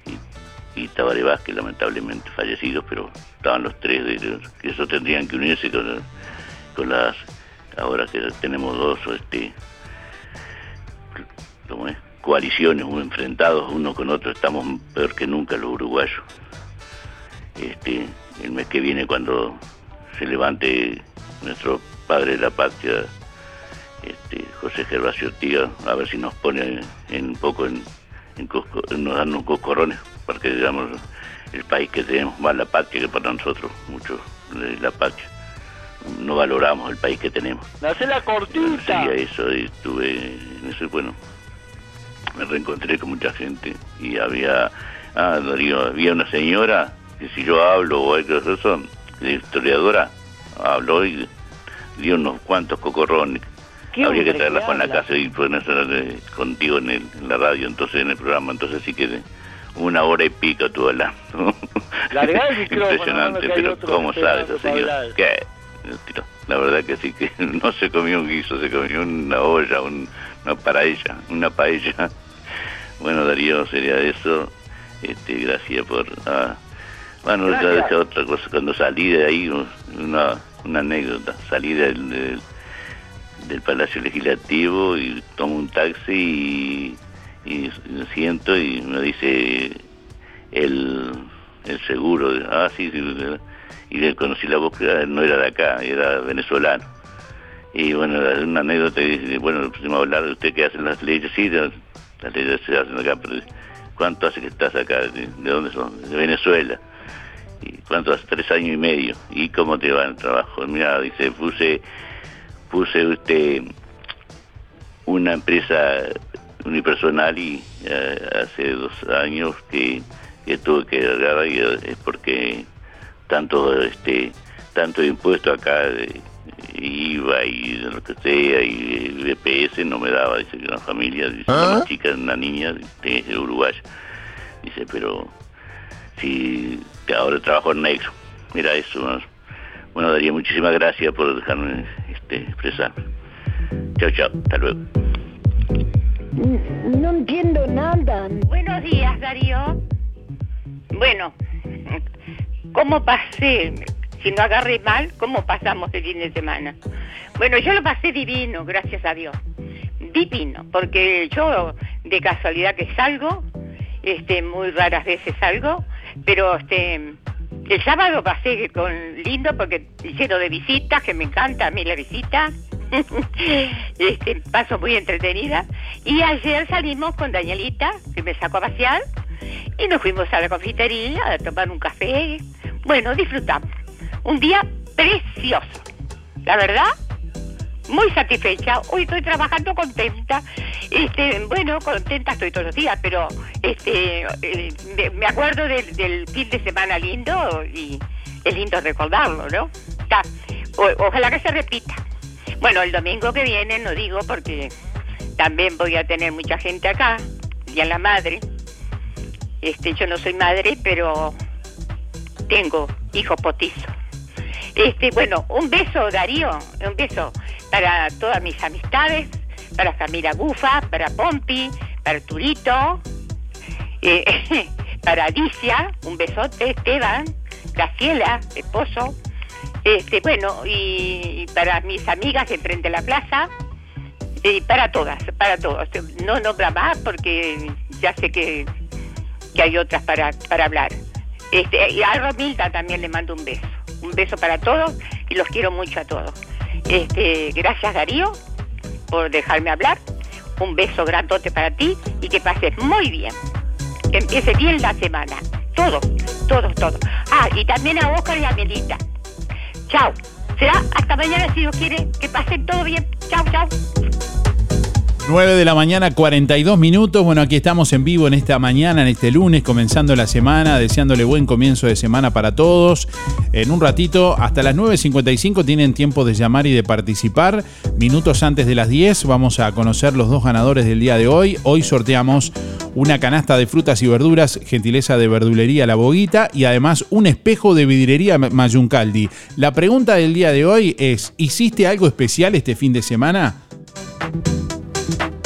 y, y Tabaré Vázquez, lamentablemente fallecidos, pero estaban los tres, de, de- que eso tendrían que unirse con, con las, ahora que tenemos dos, este, coaliciones, enfrentados uno con otro, estamos peor que nunca los uruguayos. Este, el mes que viene cuando se levante nuestro padre de la patria, este, José Gervasio Tía, a ver si nos pone en un poco en, en cosco- nos dan unos coscorrones, porque digamos el país que tenemos, más la patria que para nosotros, mucho la patria. No valoramos el país que tenemos. Hace la cortita. Sí, eso, y estuve en eso, bueno, me reencontré con mucha gente y había, ah, Darío, había una señora que si yo hablo o algo de eso, de historiadora, habló y dio unos cuantos cocorrones. ¿Qué Habría que traerla con la casa y ponerla de- contigo en, el, en la radio, entonces en el programa, entonces sí que una hora y pico tú micrófono, Impresionante, hay pero ¿cómo sabe esa para señora? ¿Qué? Tiro. La verdad que sí que no se comió un guiso, se comió una olla, un- una paella, una paella. Bueno, Darío, sería eso. Este, gracias por... ah, bueno, ya Gracias. dejé otra cosa. Cuando salí de ahí, una, una anécdota. Salí del, del, del Palacio Legislativo y tomo un taxi y, y me siento y me dice el, el seguro. Ah, sí, sí. Y le conocí la voz que no era de acá, era venezolano. Y bueno, una anécdota, dice, bueno, pusimos a hablar de usted que hacen las leyes, sí, las, leyes se hacen acá, pero ¿cuánto hace que estás acá? ¿De, de dónde son? De Venezuela. ¿Y cuánto hace? Tres años y medio. ¿Y cómo te va el trabajo? Mira, dice, puse, puse usted una empresa unipersonal y eh, hace dos años que, que tuve que agarrar y es porque tanto este tanto impuesto acá de IVA y de lo que sea y BPS no me daba dice que una familia dice la más chica una niña de, de Uruguay dice pero si que ahora trabajo en Nexo mira eso ¿no? bueno Daría muchísimas gracias por dejarme este expresarme chao chao hasta luego No entiendo nada. Buenos días, Darío. Bueno, ¿cómo pasé? Si no agarré mal, ¿cómo pasamos el fin de semana? Bueno, yo lo pasé divino, gracias a Dios. Divino, porque yo de casualidad que salgo, este, muy raras veces salgo, pero este, el sábado pasé con lindo porque lleno de visitas, que me encanta a mí la visita. este, paso muy entretenida. Y ayer salimos con Danielita, que me sacó a pasear, y nos fuimos a la confitería a tomar un café. Bueno, disfrutamos. un día precioso. La verdad, muy satisfecha. Hoy estoy trabajando contenta. Este, bueno, contenta estoy todos los días, pero este, eh, me- acuerdo del, fin de semana lindo y es lindo recordarlo, ¿no? Ojalá que se repita. Bueno, el domingo que viene, no digo porque también voy a tener mucha gente acá, Día de la Madre. Este, yo no soy madre, pero tengo hijos potizos. Este, bueno, un beso, Darío, un beso para todas mis amistades, para Camila Bufa, para Pompi, para Turito, eh, para Alicia, un besote, Esteban, Graciela, esposo, este, bueno, y, para mis amigas de frente la plaza, y para todas, para todos. No nombra más porque ya sé que, que hay otras para, para hablar. Este, y a Romilda también le mando un beso. Un beso para todos y los quiero mucho a todos. Este, gracias Darío por dejarme hablar. Un beso grandote para ti y que pases muy bien. Que empiece bien la semana. Todos, todos, todos. Ah, y también a Oscar y a Melita. Chao. Será hasta mañana si Dios quiere. Que pasen todo bien. Chao, chao. 9 de la mañana, 42 minutos. Bueno, aquí estamos en vivo en esta mañana, en este lunes, comenzando la semana, deseándole buen comienzo de semana para todos. En un ratito, hasta las 9.55 tienen tiempo de llamar y de participar. Minutos antes de las 10 vamos a conocer los dos ganadores del día de hoy. Hoy sorteamos una canasta de frutas y verduras, gentileza de verdulería La Boguita y además un espejo de vidriería Mayuncaldi. La pregunta del día de hoy es, ¿hiciste algo especial este fin de semana?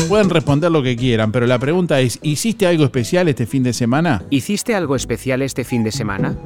Pueden responder lo que quieran, pero la pregunta es, ¿hiciste algo especial este fin de semana? ¿Hiciste algo especial este fin de semana?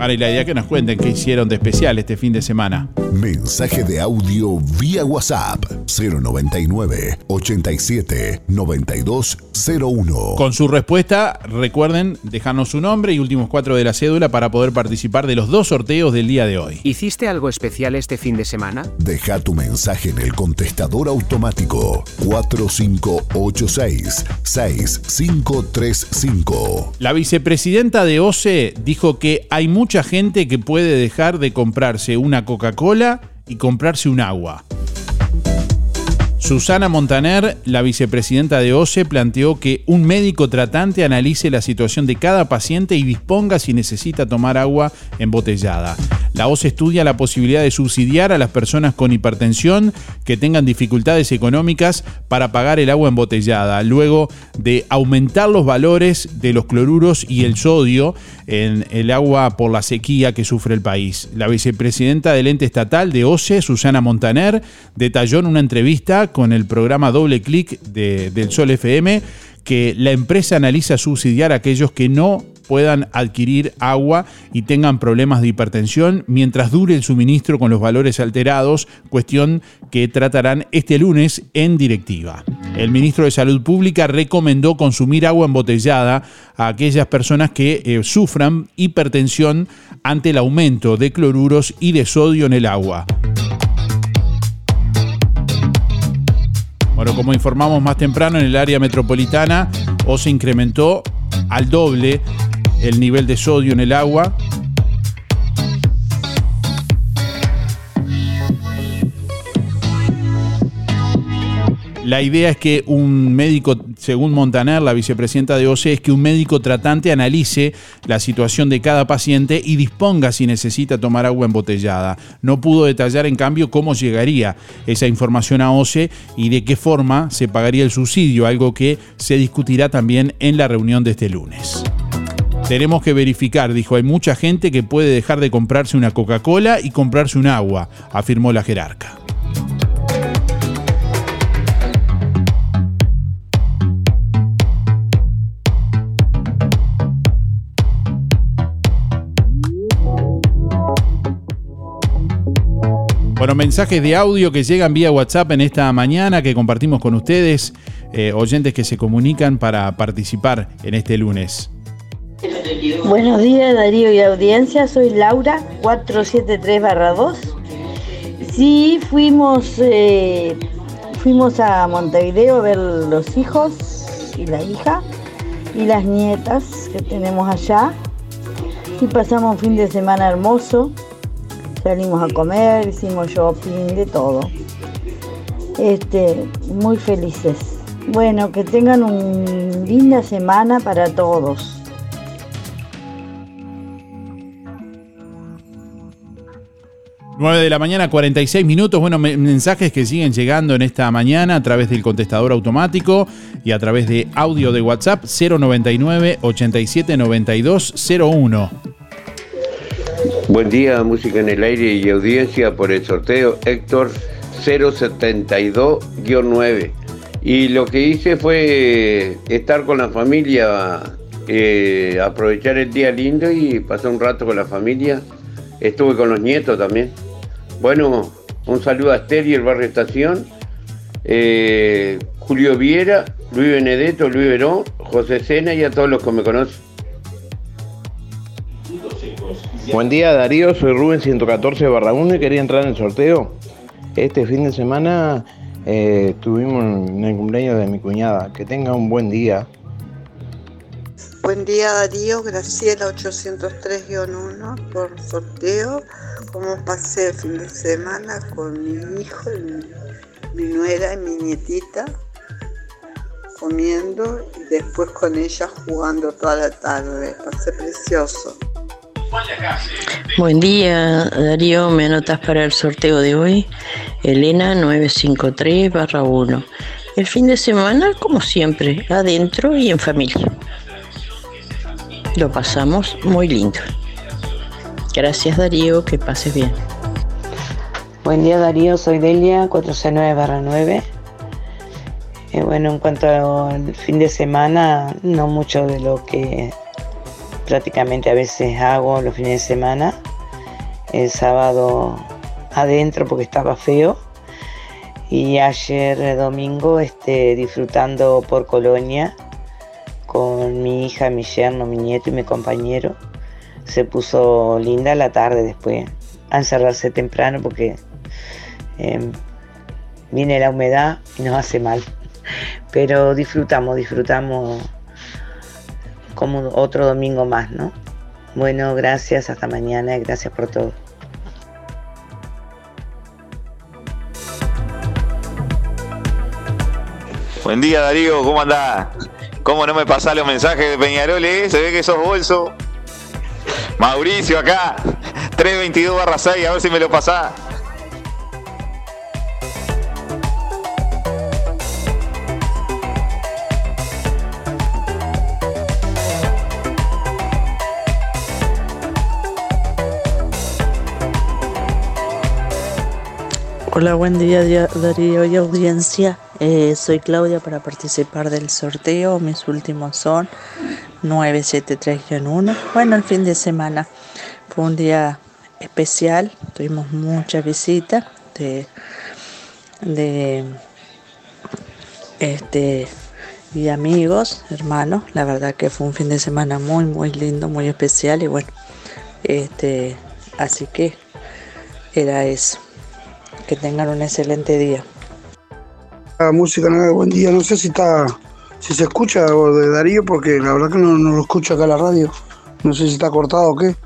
Ahora, y la idea que nos cuenten qué hicieron de especial este fin de semana. Mensaje de audio vía WhatsApp 099 87 9201. Con su respuesta, recuerden dejarnos su nombre y últimos cuatro de la cédula para poder participar de los dos sorteos del día de hoy. ¿Hiciste algo especial este fin de semana? Deja tu mensaje en el contestador automático 4586 6535. La vicepresidenta de OCE dijo que hay mucha gente que puede dejar de comprarse una Coca-Cola y comprarse un agua. Susana Montaner, la vicepresidenta de OCE, planteó que un médico tratante analice la situación de cada paciente y disponga si necesita tomar agua embotellada. La OCE estudia la posibilidad de subsidiar a las personas con hipertensión que tengan dificultades económicas para pagar el agua embotellada, luego de aumentar los valores de los cloruros y el sodio en el agua por la sequía que sufre el país. La vicepresidenta del ente estatal de OCE, Susana Montaner, detalló en una entrevista con el programa Doble Clic de- del Sol FM que la empresa analiza subsidiar a aquellos que no puedan adquirir agua y tengan problemas de hipertensión mientras dure el suministro con los valores alterados, cuestión que tratarán este lunes en directiva. El ministro de Salud Pública recomendó consumir agua embotellada a aquellas personas que eh, sufran hipertensión ante el aumento de cloruros y de sodio en el agua. Bueno, como informamos más temprano, en el área metropolitana o se incrementó al doble el nivel de sodio en el agua. La idea es que un médico, según Montaner, la vicepresidenta de OCE, es que un médico tratante analice la situación de cada paciente y disponga si necesita tomar agua embotellada. No pudo detallar, en cambio, cómo llegaría esa información a OCE y de qué forma se pagaría el subsidio, algo que se discutirá también en la reunión de este lunes. Tenemos que verificar, dijo, hay mucha gente que puede dejar de comprarse una Coca-Cola y comprarse un agua, afirmó la jerarca. Bueno, mensajes de audio que llegan vía WhatsApp en esta mañana que compartimos con ustedes, eh, oyentes que se comunican para participar en este lunes. Buenos días Darío y audiencia, soy Laura 473-2. Sí, fuimos, eh, fuimos a Montevideo a ver los hijos y la hija y las nietas que tenemos allá. Y pasamos un fin de semana hermoso, Salimos a comer, hicimos shopping, de todo. Este, muy felices. Bueno, que tengan una linda semana para todos. 9 de la mañana, 46 minutos. Bueno, me- mensajes que siguen llegando en esta mañana a través del contestador automático y a través de audio de WhatsApp 099 87 92 01. Buen día, música en el aire y audiencia por el sorteo Héctor 072-9. Y lo que hice fue estar con la familia, eh, aprovechar el día lindo y pasar un rato con la familia. Estuve con los nietos también. Bueno, un saludo a Esther y el barrio Estación, eh, Julio Viera, Luis Benedetto, Luis Verón, José Sena y a todos los que me conocen. Buen día Darío, soy Rubén 114 barra 1 y quería entrar en el sorteo. Este fin de semana eh, estuvimos en el cumpleaños de mi cuñada. Que tenga un buen día. Buen día Darío, Graciela 803-1 por sorteo. ¿Cómo pasé el fin de semana con mi hijo, mi nuera y mi nietita? Comiendo y después con ella jugando toda la tarde. Pasé precioso. Buen día, Darío. Me anotas para el sorteo de hoy. Elena 953 barra 1. El fin de semana, como siempre, adentro y en familia. Lo pasamos muy lindo. Gracias, Darío. Que pases bien. Buen día Darío, soy Delia 469-9. Eh, bueno, en cuanto al fin de semana, no mucho de lo que prácticamente a veces hago los fines de semana. El sábado adentro porque estaba feo. Y ayer eh, domingo este, disfrutando por Colonia con mi hija, mi yerno, mi nieto y mi compañero. Se puso linda la tarde después a encerrarse temprano porque eh, viene la humedad y nos hace mal. Pero disfrutamos, disfrutamos como otro domingo más, ¿no? Bueno, gracias, hasta mañana, y gracias por todo. Buen día Darío, ¿cómo andás? ¿Cómo no me pasás los mensajes de Peñarol, eh? Se ve que sos bolso. Mauricio acá, 322 barra 6, a ver si me lo pasás. Hola, buen día Darío y audiencia. Eh, soy Claudia para participar del sorteo. Mis últimos son 973-1. Bueno, el fin de semana fue un día especial. Tuvimos muchas visitas de, de este y amigos, hermanos. La verdad que fue un fin de semana muy, muy lindo, muy especial y bueno, este, así que era eso. Que tengan un excelente día. La música no buen día, no sé si está, si se escucha de Darío, porque la verdad que no, lo escucho acá en la radio. No sé si está cortado o qué.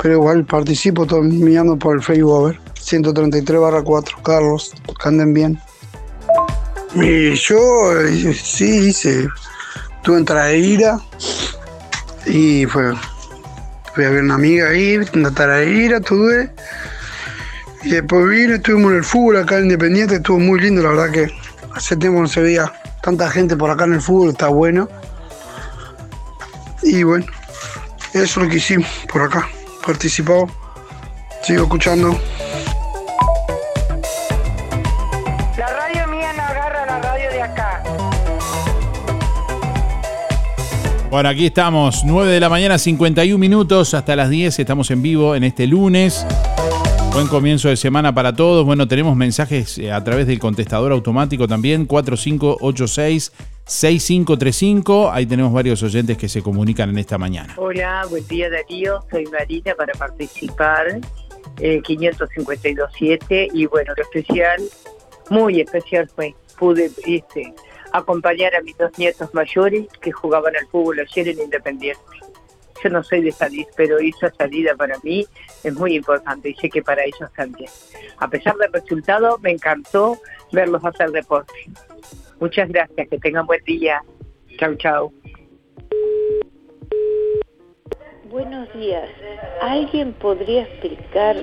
Pero igual participo, estoy mirando por el Facebook a ver. 133 barra 4, Carlos, que anden bien. Y yo eh, sí hice, tuve en Traíra y fue, fui a ver una amiga ahí, en Traíra, tuve. Y después vine, estuvimos en el fútbol acá en Independiente, estuvo muy lindo, la verdad que hace tiempo no se veía tanta gente por acá en el fútbol, está bueno. Y bueno, eso es lo que hicimos por acá, participado, sigo escuchando. La radio mía no agarra la radio de acá. Bueno, aquí estamos, 9 de la mañana, 51 minutos, hasta las 10 estamos en vivo en este lunes. Buen comienzo de semana para todos. Bueno, tenemos mensajes eh, a través del contestador automático también, 4586-6535. Ahí tenemos varios oyentes que se comunican en esta mañana. Hola, buen día Darío, soy Marina para participar eh, 552.7 y bueno, lo especial, muy especial fue, pude este, acompañar a mis dos nietos mayores que jugaban al fútbol ayer en Independiente. Yo no soy de salir, pero esa salida para mí es muy importante y sé que para ellos también. A pesar del resultado, me encantó verlos hacer deporte. Muchas gracias, que tengan buen día. Chau, chau. Buenos días. ¿Alguien podría explicar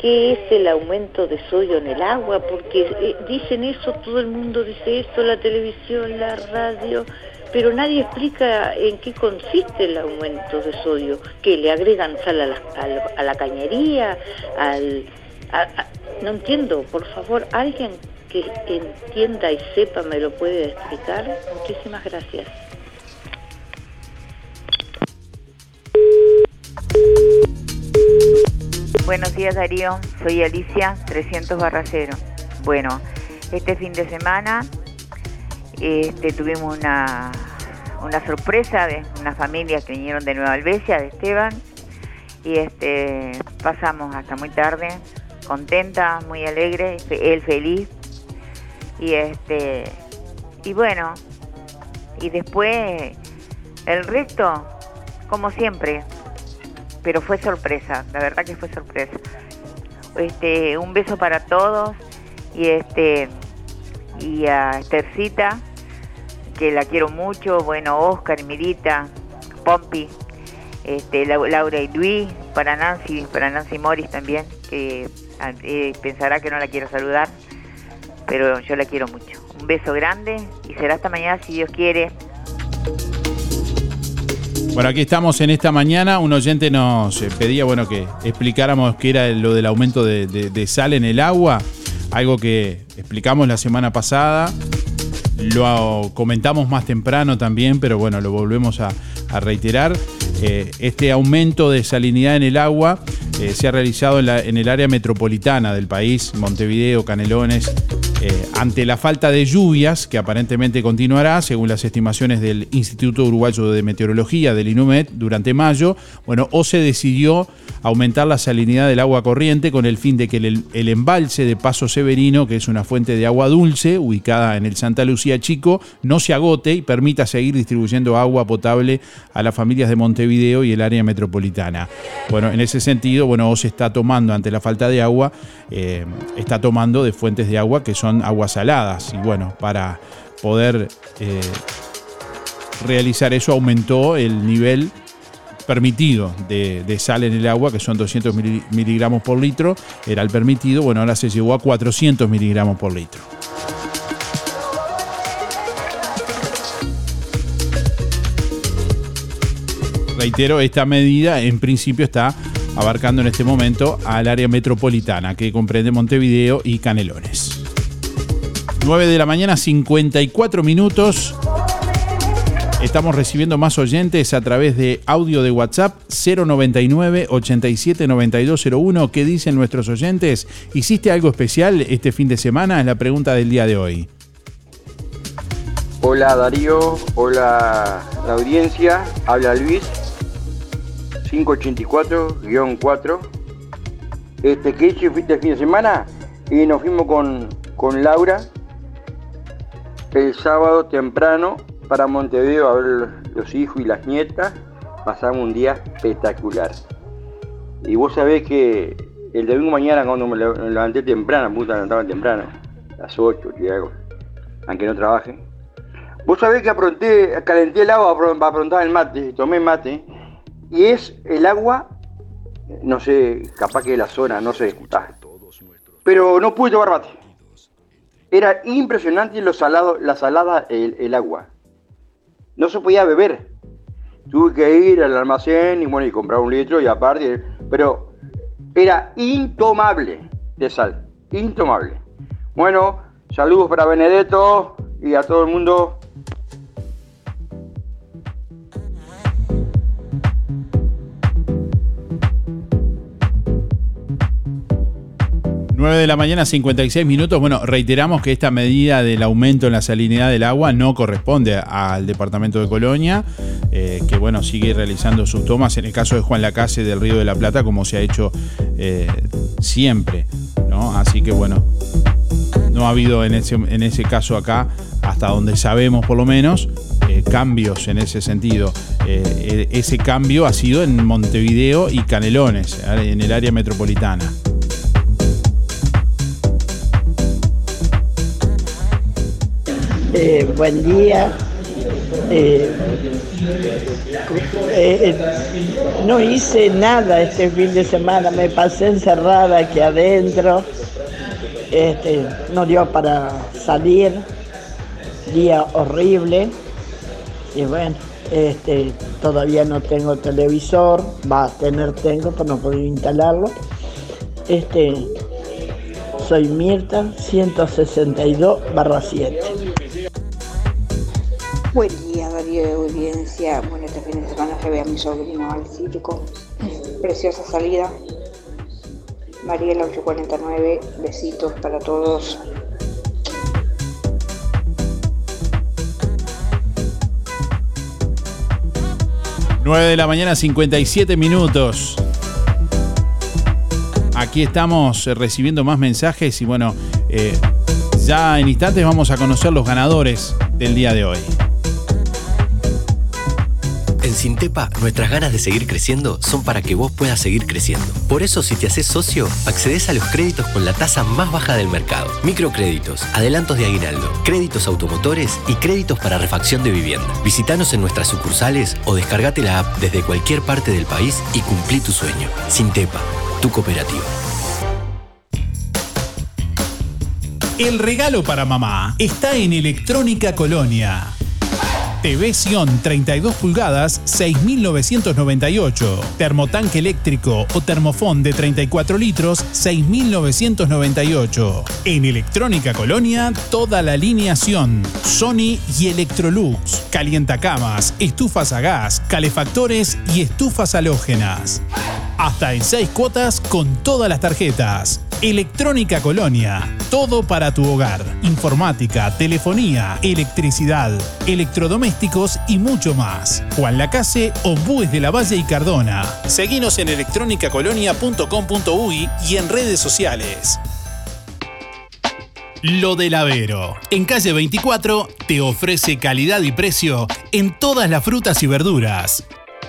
qué es el aumento de sodio en el agua? Porque eh, dicen eso, todo el mundo dice eso, la televisión, la radio, pero nadie explica en qué consiste el aumento de sodio. ¿Que le agregan sal a la, a la cañería? Al, no entiendo, por favor, alguien que entienda y sepa me lo puede explicar. Muchísimas gracias. Buenos días Darío, soy Alicia, 300 barra 0. Bueno, este fin de semana este, tuvimos una, una sorpresa de una familia que vinieron de Nueva Albesia, de Esteban, y este, pasamos hasta muy tarde, contenta, muy alegre, él feliz, y este, y bueno, y después el resto, como siempre, pero fue sorpresa, la verdad que fue sorpresa. Este, un beso para todos y este y a Estercita, que la quiero mucho, bueno, Oscar, Mirita, Pompi, este, Laura y Luis, para Nancy, para Nancy Morris también, que eh, pensará que no la quiero saludar, pero yo la quiero mucho. Un beso grande y será hasta mañana si Dios quiere. Bueno, aquí estamos en esta mañana. Un oyente nos eh, pedía bueno, que explicáramos qué era lo del aumento de, sal en el agua. Algo que explicamos la semana pasada. Lo comentamos más temprano también, pero bueno, lo volvemos a, reiterar. Eh, este aumento de salinidad en el agua eh, se ha realizado en, el área metropolitana del país, Montevideo, Canelones, eh, ante la falta de lluvias, que aparentemente continuará, según las estimaciones del Instituto Uruguayo de Meteorología, del INUMET, durante mayo, bueno, o se decidió aumentar la salinidad del agua corriente con el fin de que el, embalse de Paso Severino, que es una fuente de agua dulce ubicada en el Santa Lucía Chico, no se agote y permita seguir distribuyendo agua potable a las familias de Montevideo y el área metropolitana. Bueno, en ese sentido, bueno, o se está tomando ante la falta de agua, eh, está tomando de fuentes de agua que son aguas saladas. Y bueno, para poder eh, realizar eso aumentó el nivel permitido de, sal en el agua, que son 200 miligramos por litro, era el permitido, bueno, ahora se llegó a 400 miligramos por litro. Reitero, esta medida en principio está abarcando en este momento al área metropolitana que comprende Montevideo y Canelones. 9 de la mañana, 54 minutos. Estamos recibiendo más oyentes a través de audio de WhatsApp 099 87 9201. ¿Qué dicen nuestros oyentes? ¿Hiciste algo especial este fin de semana? Es la pregunta del día de hoy. Hola Darío, hola la audiencia, habla Luis 584-4. Este, ¿Qué hice este fin de semana? Y nos fuimos con, con Laura el sábado temprano para Montevideo a ver los hijos y las nietas. Pasamos un día espectacular. Y vos sabés que el domingo mañana cuando me levanté temprano, me levantaba temprano, las 8, aunque no trabaje. Vos sabés que apronté, calenté el agua para aprontar el mate, tomé mate y es el agua, no sé, capaz que de la zona, no sé, pero no pude tomar mate. Era impresionante lo salado, la salada, el, agua. No se podía beber. Tuve que ir al almacén y bueno, y comprar un litro y aparte, pero era intomable de sal, intomable. Bueno, saludos para Benedetto y a todo el mundo. 9 de la mañana, 56 minutos. Bueno, reiteramos que esta medida del aumento en la salinidad del agua no corresponde al departamento de Colonia, eh, que bueno, sigue realizando sus tomas en el caso de Juan Lacase del Río de la Plata, como se ha hecho eh, siempre. ¿no? Así que bueno, no ha habido en ese, en ese caso acá, hasta donde sabemos por lo menos, eh, cambios en ese sentido. E- ese cambio ha sido en Montevideo y Canelones, en el área metropolitana. Eh, buen día. Eh, eh, no hice nada este fin de semana, me pasé encerrada aquí adentro. Este, no dio para salir, día horrible. Y bueno, este, todavía no tengo televisor, va a tener tengo, pero no puedo instalarlo. Este, soy Mirta, 162 barra 7. Buen día, Darío de audiencia. Bueno, este fin de semana llevé a mi sobrino al circo. Preciosa salida. Mariela 849, besitos para todos. 9 de la mañana, 57 minutos. Aquí estamos eh, recibiendo más mensajes y bueno, eh, ya en instantes vamos a conocer los ganadores del día de hoy. En Sintepa, nuestras ganas de seguir creciendo son para que vos puedas seguir creciendo. Por eso, si te haces socio, accedes a los créditos con la tasa más baja del mercado. Microcréditos, adelantos de aguinaldo, créditos automotores y créditos para refacción de vivienda. Visítanos en nuestras sucursales o descargate la app desde cualquier parte del país y cumplí tu sueño. Sintepa, tu cooperativa. El regalo para mamá está en Electrónica Colonia. TV Sion 32 pulgadas 6.998. Termotanque eléctrico o termofón de 34 litros 6.998. En Electrónica Colonia toda la alineación Sony y Electrolux. Calientacamas, estufas a gas, calefactores y estufas halógenas. Hasta en 6 cuotas con todas las tarjetas. Electrónica Colonia. Todo para tu hogar. Informática, telefonía, electricidad, electrodomésticos y mucho más. Juan Lacase, Ombúes de la Valle y Cardona. Seguinos en electronicacolonia.com.uy y en redes sociales. Lo del Avero. En calle 24 te ofrece calidad y precio en todas las frutas y verduras.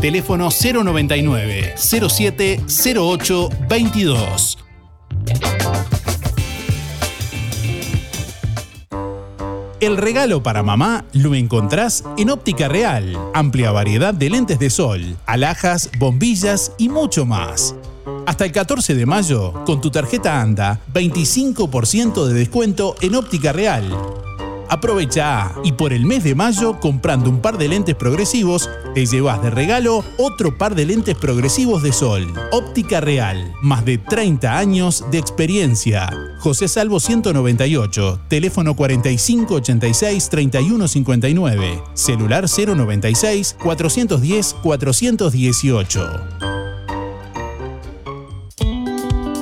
Teléfono 099 07 08 22. El regalo para mamá lo encontrás en Óptica Real. Amplia variedad de lentes de sol, alhajas, bombillas y mucho más. Hasta el 14 de mayo, con tu tarjeta ANDA, 25% de descuento en Óptica Real. Aprovecha y por el mes de mayo, comprando un par de lentes progresivos, te llevas de regalo otro par de lentes progresivos de sol. Óptica Real, más de 30 años de experiencia. José Salvo 198, teléfono 4586-3159, celular 096 410 418.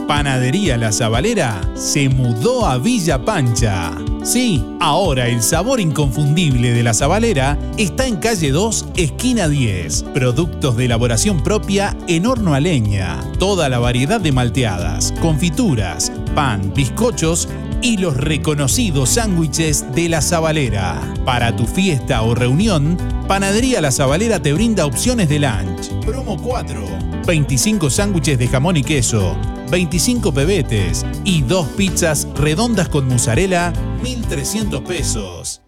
Panadería La Zabalera se mudó a Villa Pancha. Sí, ahora el sabor inconfundible de La Zabalera está en calle 2, esquina 10. Productos de elaboración propia en horno a leña. Toda la variedad de malteadas, confituras, pan, bizcochos y los reconocidos sándwiches de La Zabalera. Para tu fiesta o reunión, Panadería La Zabalera te brinda opciones de lunch. Promo 4. 25 sándwiches de jamón y queso, 25 pebetes y dos pizzas redondas con mozzarella, 1.300 pesos.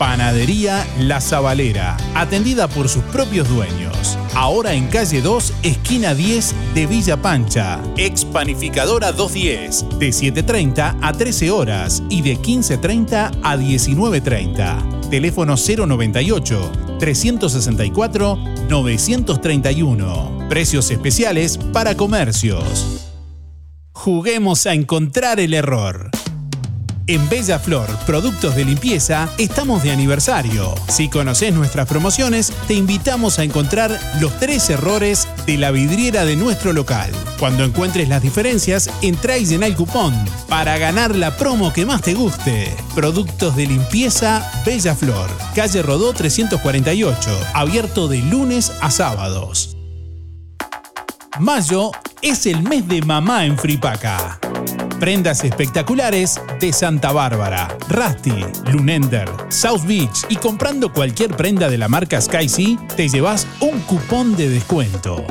Panadería La Zabalera, atendida por sus propios dueños. Ahora en calle 2, esquina 10 de Villa Pancha. Ex Panificadora 210, de 7.30 a 13 horas y de 15.30 a 19.30. Teléfono 098 364 931. Precios especiales para comercios. Juguemos a encontrar el error. En Bella Flor, productos de limpieza, estamos de aniversario. Si conoces nuestras promociones, te invitamos a encontrar los tres errores de la vidriera de nuestro local. Cuando encuentres las diferencias, entra y llena el cupón para ganar la promo que más te guste. Productos de limpieza Bella Flor, calle Rodó 348, abierto de lunes a sábados. Mayo es el mes de mamá en Fripaca. Prendas espectaculares de Santa Bárbara, Rusty, Lunender, South Beach y comprando cualquier prenda de la marca Sky te llevas un cupón de descuento.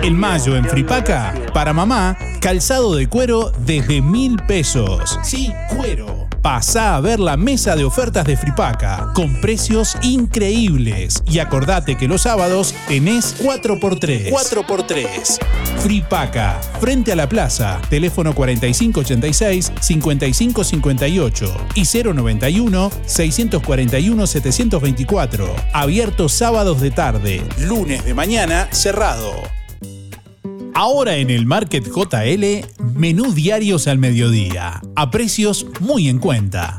En mayo en Fripaca, para mamá, calzado de cuero desde mil pesos. Sí, cuero. Pasá a ver la mesa de ofertas de Fripaca con precios increíbles. Y acordate que los sábados tenés 4x3. 4x3. Fripaca, frente a la plaza, teléfono 4586-5558 y 091-641-724. Abierto sábados de tarde, lunes de mañana cerrado. Ahora en el Market JL, menú diarios al mediodía, a precios muy en cuenta.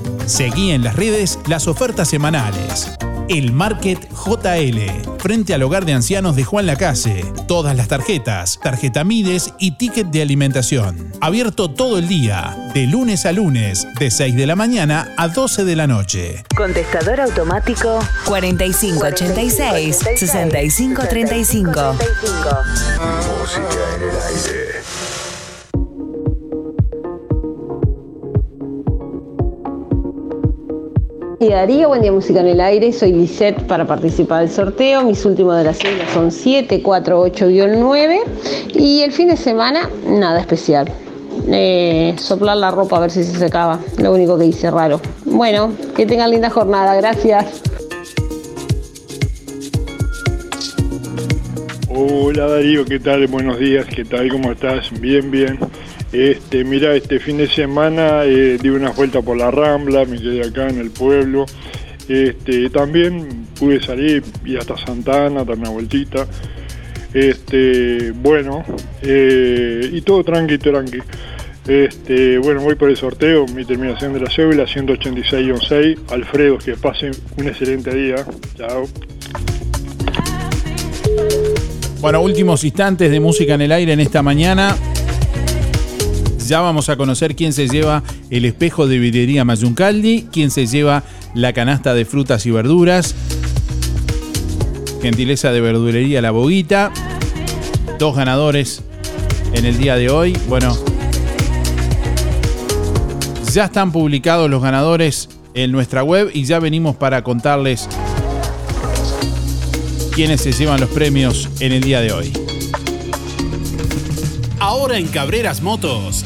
Seguí en las redes las ofertas semanales. El Market JL, frente al hogar de ancianos de Juan Lacase. Todas las tarjetas, tarjeta Mides y ticket de alimentación. Abierto todo el día, de lunes a lunes, de 6 de la mañana a 12 de la noche. Contestador automático 4586 6535. Música en el aire. Y Darío, buen día Música en el Aire, soy Lisette para participar del sorteo, mis últimos de la sigla son 7, 4, 8-9 y el fin de semana nada especial. Eh, soplar la ropa a ver si se secaba, lo único que hice raro. Bueno, que tengan linda jornada, gracias. Hola Darío, ¿qué tal? Buenos días, ¿qué tal? ¿Cómo estás? Bien, bien. Este, mira, este fin de semana eh, di una vuelta por la Rambla, me quedé acá en el pueblo. Este, también pude salir y hasta Santana, dar una vueltita. Este, bueno, eh, y todo tranqui, tranqui. Este, bueno, voy por el sorteo, mi terminación de la cédula 186-6. Alfredo, que pasen un excelente día. Chao. Bueno, últimos instantes de música en el aire en esta mañana. Ya vamos a conocer quién se lleva el espejo de vidriería Mayuncaldi, quién se lleva la canasta de frutas y verduras. Gentileza de verdulería La Boguita. Dos ganadores en el día de hoy. Bueno, ya están publicados los ganadores en nuestra web y ya venimos para contarles quiénes se llevan los premios en el día de hoy. Ahora en Cabreras Motos,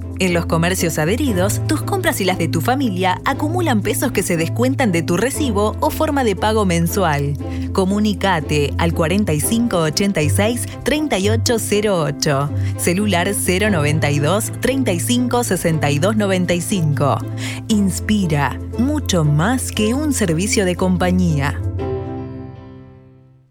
En los comercios adheridos, tus compras y las de tu familia acumulan pesos que se descuentan de tu recibo o forma de pago mensual. Comunicate al 4586-3808, celular 092 35 62 95. Inspira, mucho más que un servicio de compañía.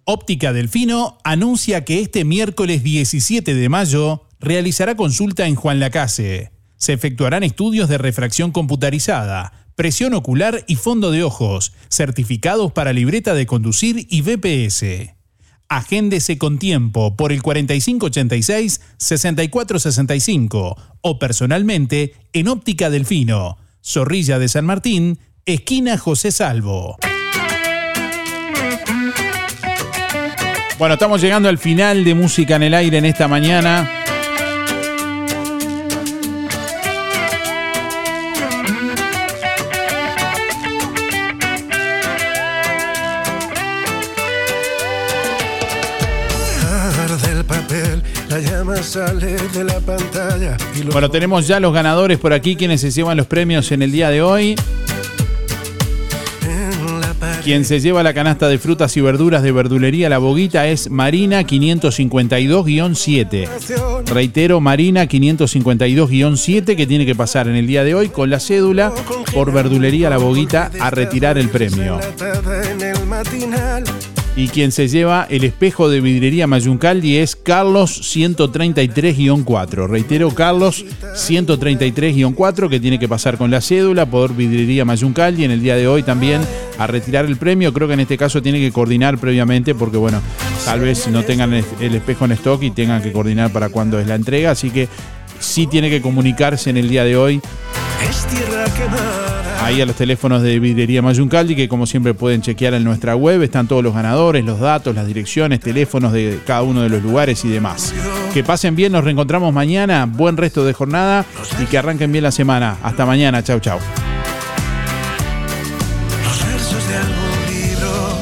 Óptica Delfino anuncia que este miércoles 17 de mayo realizará consulta en Juan Lacase. Se efectuarán estudios de refracción computarizada, presión ocular y fondo de ojos, certificados para libreta de conducir y BPS. Agéndese con tiempo por el 4586-6465 o personalmente en Óptica Delfino, Zorrilla de San Martín, esquina José Salvo. Bueno, estamos llegando al final de Música en el Aire en esta mañana. Llama sale de la pantalla. Y lo Bueno, tenemos ya los ganadores por aquí, quienes se llevan los premios en el día de hoy. Quien se lleva la canasta de frutas y verduras de verdulería La Boguita es Marina 552-7. Reitero, Marina 552-7 que tiene que pasar en el día de hoy con la cédula por verdulería La Boguita a retirar el premio. Y quien se lleva el espejo de vidrería Mayuncaldi es Carlos 133-4. Reitero, Carlos 133-4 que tiene que pasar con la cédula por vidrería Mayuncaldi en el día de hoy también a retirar el premio. Creo que en este caso tiene que coordinar previamente porque, bueno, tal vez no tengan el espejo en stock y tengan que coordinar para cuándo es la entrega. Así que sí tiene que comunicarse en el día de hoy Es tierra quemada. ahí a los teléfonos de Vidrería Mayuncaldi, que como siempre pueden chequear en nuestra web, están todos los ganadores, los datos, las direcciones, teléfonos de cada uno de los lugares y demás. Que pasen bien, nos reencontramos mañana, buen resto de jornada y que arranquen bien la semana. Hasta mañana, chau chau. Los versos de algún libro.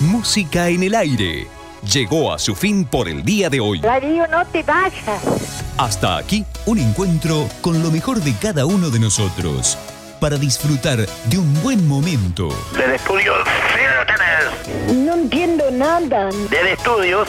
Música en el aire. Llegó a su fin por el día de hoy. Darío, no te vayas. Hasta aquí un encuentro con lo mejor de cada uno de nosotros para disfrutar de un buen momento. Del estudio, sí lo tenés. No entiendo nada. Del estudios,